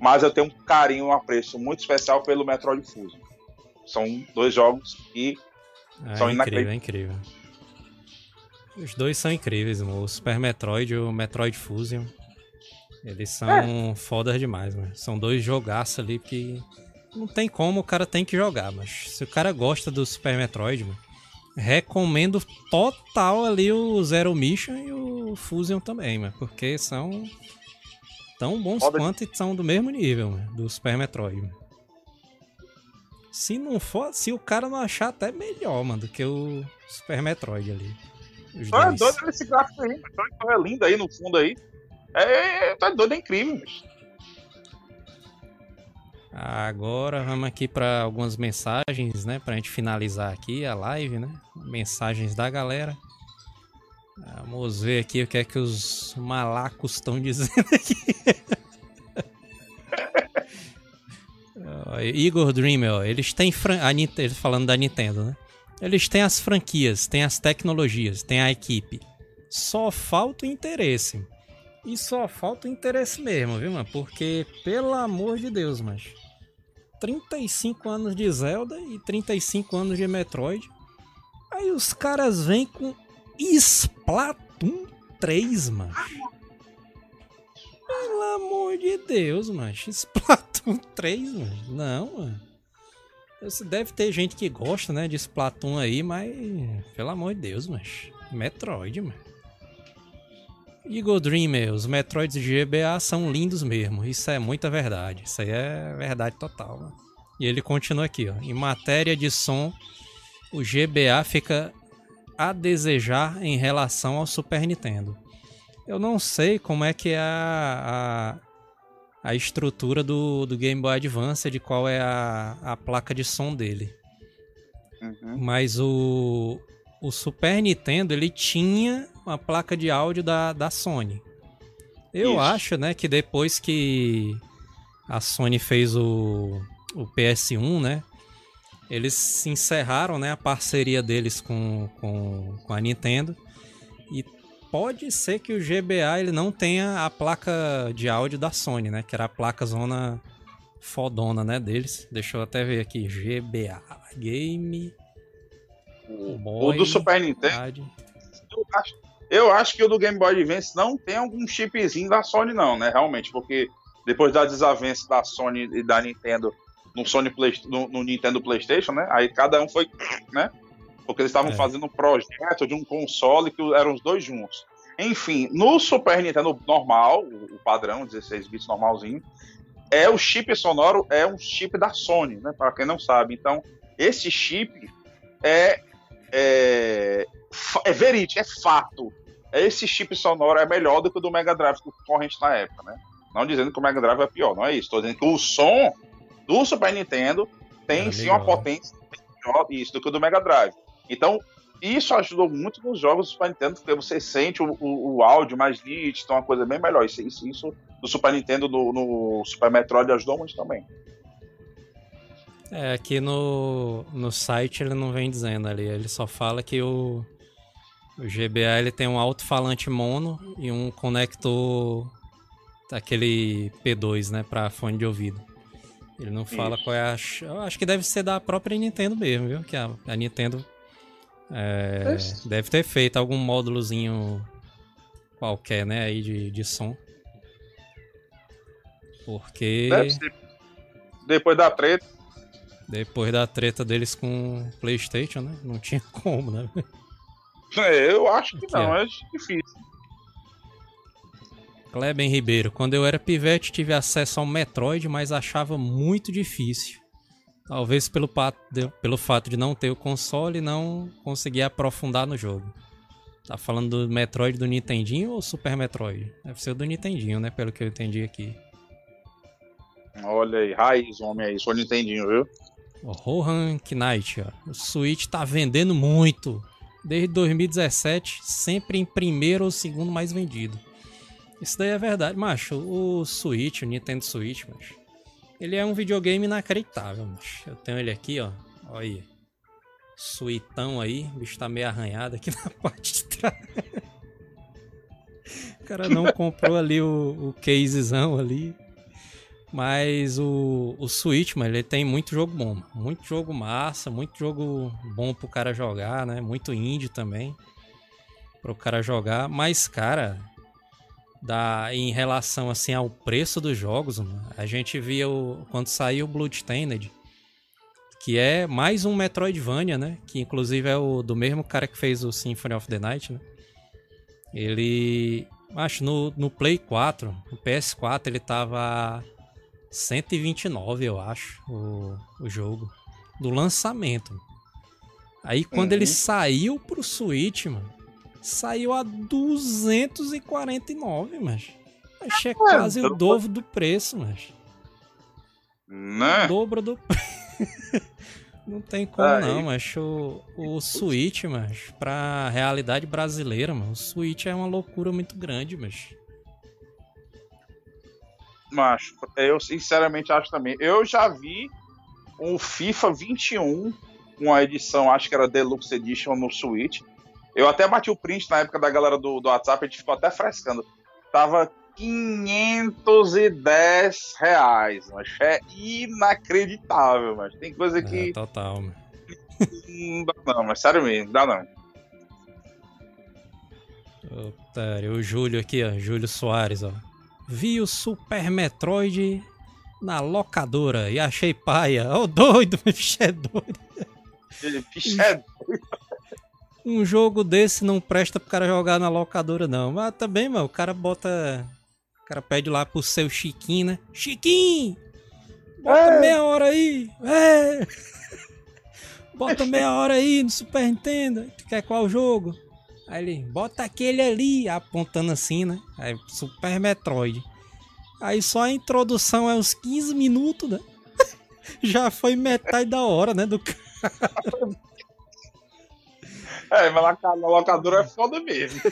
Mas eu tenho um carinho, um apreço muito especial pelo Metroid Fusion. São dois jogos que É São incrível, é incrível. Os dois são incríveis, o Super Metroid e o Metroid Fusion. Eles são É. fodas demais, mano. São dois jogaços ali que não tem como, o cara tem que jogar, mas se o cara gosta do Super Metroid, mano, recomendo total ali o Zero Mission e o Fusion também, mano, porque são tão bons Foda- quanto e são do mesmo nível, mano, do Super Metroid. mano. Se não for, se o cara não achar até melhor, mano, do que o Super Metroid ali. Os Tá dois. doido esse gráfico aí, Metroid é lindo aí no fundo aí. É, tá doido, é incrível, bicho. Agora vamos aqui para algumas mensagens, né? Pra gente finalizar aqui a live, né? Mensagens da galera. Vamos ver aqui o que é que os malacos estão dizendo aqui. Ó, Igor Dreamer, ó, eles têm a Nint- eles falando da Nintendo, né? Eles têm as franquias, têm as tecnologias, têm a equipe. Só falta o interesse. E só falta o interesse mesmo, viu, mano? Porque, pelo amor de Deus, mas 35 anos de Zelda e 35 anos de Metroid. Aí os caras vêm com Splatoon 3, mano. Pelo amor de Deus, mano. Splatoon 3, mano. Não, mano. Deve ter gente que gosta, né, de Splatoon aí, mas pelo amor de Deus, mas Metroid, mano. Eagle Dreamer, os Metroids de GBA são lindos mesmo. Isso é muita verdade. Isso aí é verdade total. Mano. E ele continua aqui, ó. Em matéria de som, o GBA fica a desejar em relação ao Super Nintendo. Eu não sei como é que é a, a, a estrutura do, do Game Boy Advance, de qual é a, a placa de som dele. Uhum. Mas o, o Super Nintendo, ele tinha uma placa de áudio da, da Sony. Eu Isso. acho, né, que depois que a Sony fez o, o PS1, né, eles se encerraram, né, a parceria deles com, com, com a Nintendo. E pode ser que o GBA ele não tenha a placa de áudio da Sony, né, que era a placa zona fodona, né, deles. Deixa eu até ver aqui, GBA, Game O Boy do Super Nintendo, eu acho, eu acho que o do Game Boy Advance não tem algum chipzinho da Sony, não, né? Realmente, porque depois da desavença da Sony e da Nintendo no, Sony Play, no, no Nintendo PlayStation, né? Aí cada um foi, né? Porque eles estavam É. fazendo um projeto de um console que eram os dois juntos. Enfim, no Super Nintendo normal, o padrão, 16 bits normalzinho, é o chip sonoro, é um chip da Sony, né? Para quem não sabe. Então, esse chip é é, é verídico, é fato. Esse chip sonoro é melhor do que o do Mega Drive corrente na época, né? Não dizendo que o Mega Drive é pior, não é isso. Estou dizendo que o som do Super Nintendo tem Era sim melhor. uma potência melhor isso do que o do Mega Drive. Então, isso ajudou muito nos jogos do Super Nintendo, porque você sente o, o, o áudio mais nítido, uma coisa bem melhor. Isso, isso, isso do Super Nintendo no, no Super Metroid ajudou muito também. É, aqui no, no site ele não vem dizendo ali, ele só fala que o, o GBA ele tem um alto-falante mono e um conector aquele P2, né, para fone de ouvido. Ele não fala Isso. qual é a. Eu acho que deve ser da própria Nintendo mesmo, viu? Que a, a Nintendo é, deve ter feito algum módulozinho qualquer, né, aí de, de som. Porque. Depois da treta, depois da treta deles com o PlayStation, né? Não tinha como, né? É, eu acho que não, é difícil. Kleben Ribeiro, quando eu era pivete tive acesso ao Metroid, mas achava muito difícil. Talvez pelo, pelo fato de não ter o console e não conseguir aprofundar no jogo. Tá falando do Metroid do Nintendinho ou Super Metroid? Deve ser o do Nintendinho, né? Pelo que eu entendi aqui. Olha aí, raiz, homem aí, sou Nintendinho, viu? O Rohan Knight, ó. O Switch tá vendendo muito. Desde 2017, sempre em primeiro ou segundo mais vendido. Isso daí é verdade, macho. O Switch, o Nintendo Switch, macho. Ele é um videogame inacreditável, macho. Eu tenho ele aqui, ó. Olha aí. Suitão aí. O bicho tá meio arranhado aqui na parte de trás. O cara não comprou ali o, o casezão ali. Mas o, o Switch, mano, ele tem muito jogo bom. Muito jogo massa, muito jogo bom pro cara jogar, né? Muito indie também. Pro cara jogar. Mas, cara, da, em relação assim ao preço dos jogos, mano, a gente via o, quando saiu o Bloodstained, que é mais um Metroidvania, né? Que inclusive é o do mesmo cara que fez o Symphony of the Night, né? Ele. Acho no, no Play 4, no PS4, ele tava 129, eu acho, o, o jogo. Do lançamento. Aí quando uhum. ele saiu pro Switch, mano, saiu a 249, mas. Achei é quase o dobro do preço, mas. Né? O dobro do Não tem como Aí. não, mas o, o Switch, mas pra realidade brasileira, mano, o Switch é uma loucura muito grande, mas. Mas eu sinceramente acho também. Eu já vi um FIFA 21, uma edição, acho que era Deluxe Edition no Switch. Eu até bati o print na época da galera do, do WhatsApp, a gente ficou até frescando. Tava 510 reais, mas é inacreditável, mas tem coisa que. É, total, mano. Não dá não, mas sério mesmo, não dá não. Otário, o Júlio aqui, ó, Júlio Soares, ó. Vi o Super Metroid na locadora e achei paia. Ô oh, doido, bicho é doido. Bicho é doido. Um jogo desse não presta pro cara jogar na locadora, não. Mas também, mano, o cara bota o cara pede lá pro seu Chiquinho, né? Chiquinho! Bota é. meia hora aí! É. Bota meia hora aí no Super Nintendo. Tu quer qual jogo? Aí ele, bota aquele ali, apontando assim, né? Aí, Super Metroid. Aí só a introdução é uns 15 minutos, né? Já foi metade da hora, né? Do cara. É, mas na locadora é foda mesmo.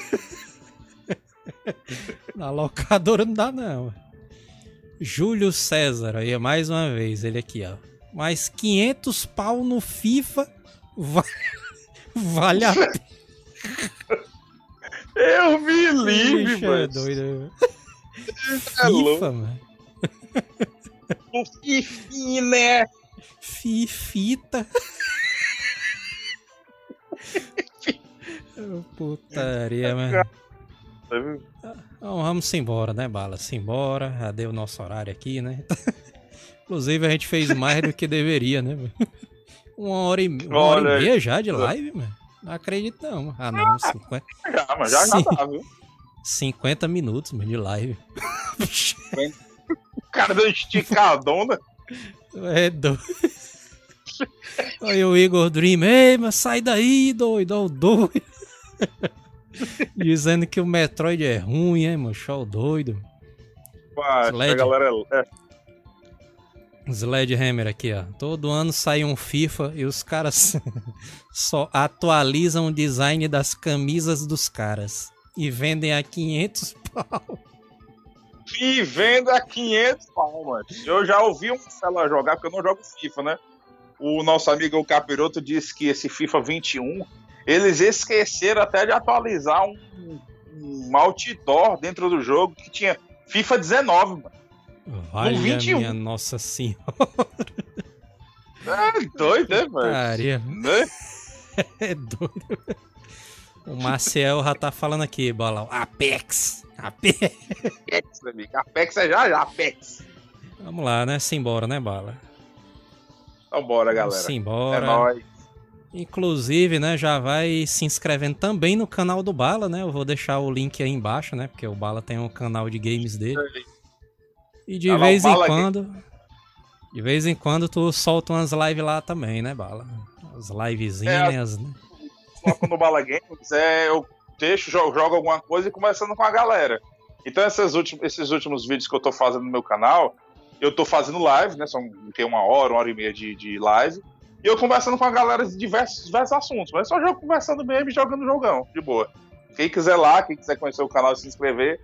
Na locadora não dá, não. Júlio César, aí mais uma vez, ele aqui, ó. Mais 500 pau no FIFA vale, vale a pena. Eu me livre, mano. É doido. É FIFA, mano. O Fifi, né? Fifita. Putaria, mano. Então, vamos embora, né, Bala? Simbora, já deu o nosso horário aqui, né? Inclusive a gente fez mais do que deveria, né? Uma hora e, uma hora e meia já de live, mano. Não acredito não. Ah, não, 50. Já, mas já, já tá, viu? 50 minutos, mano, de live. O cara deu esticadona. É doido. Aí o Igor Dream, ei, mas sai daí, doido, ó, doido. Dizendo que o Metroid é ruim, hein, mano? Show doido. Sled... a galera é. Sledgehammer aqui, ó. Todo ano sai um FIFA e os caras só atualizam o design das camisas dos caras. E vendem a 500 pau. E vendo a 500 pau, mano. Eu já ouvi um Marcelo jogar, porque eu não jogo FIFA, né? O nosso amigo o Capiroto disse que esse FIFA 21 eles esqueceram até de atualizar um, um outdoor dentro do jogo que tinha FIFA 19, mano. Vale 21. minha nossa senhora. É doido, né, mano? Né? É doido. O Marcel já tá falando aqui, Bolão. Apex! Apex! Apex, amigo. Apex é já já, Apex. Vamos lá, né? Simbora, né, Bala? Vambora, galera. Simbora. É nóis. Inclusive, né, já vai se inscrevendo também no canal do Bala, né? Eu vou deixar o link aí embaixo, né? Porque o Bala tem um canal de games dele. E de vez em quando. De vez em quando tu solta umas lives lá também, né, Bala? As livezinhas, é, né? no Bala Games, é, eu deixo, jogo, jogo alguma coisa e conversando com a galera. Então esses últimos, esses últimos vídeos que eu tô fazendo no meu canal, eu tô fazendo live, né? São tem uma hora, uma hora e meia de, de live. E eu conversando com a galera de diversos, diversos assuntos. Mas só jogo conversando mesmo e jogando jogão, de boa. Quem quiser lá, quem quiser conhecer o canal e se inscrever,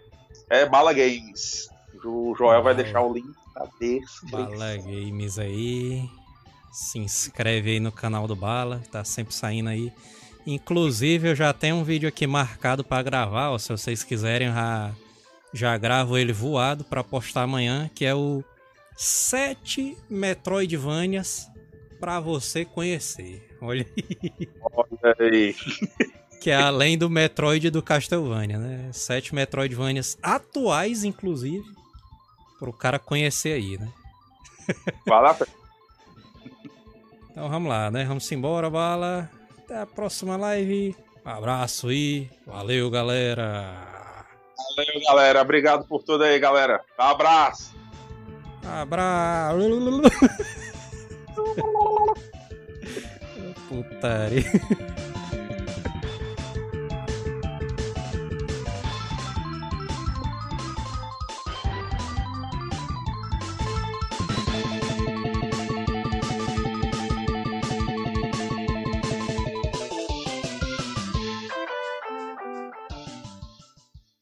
é Bala Games. O Joel vai deixar o link na descrição. Bala Games aí. Se inscreve aí no canal do Bala, tá sempre saindo aí. Inclusive, eu já tenho um vídeo aqui marcado para gravar, ó, se vocês quiserem, já, já gravo ele voado para postar amanhã, que é o sete Metroidvanias para você conhecer. Olha aí. Olha aí. Que é além do Metroid do Castlevania, né? Sete Metroidvanias atuais, inclusive, pro cara conhecer aí, né? Vai lá, Então vamos lá, né? Vamos embora, bala. Até a próxima live. Um abraço aí. Valeu, galera. Valeu, galera. Obrigado por tudo aí, galera. Abraço. Abraço. Putaria.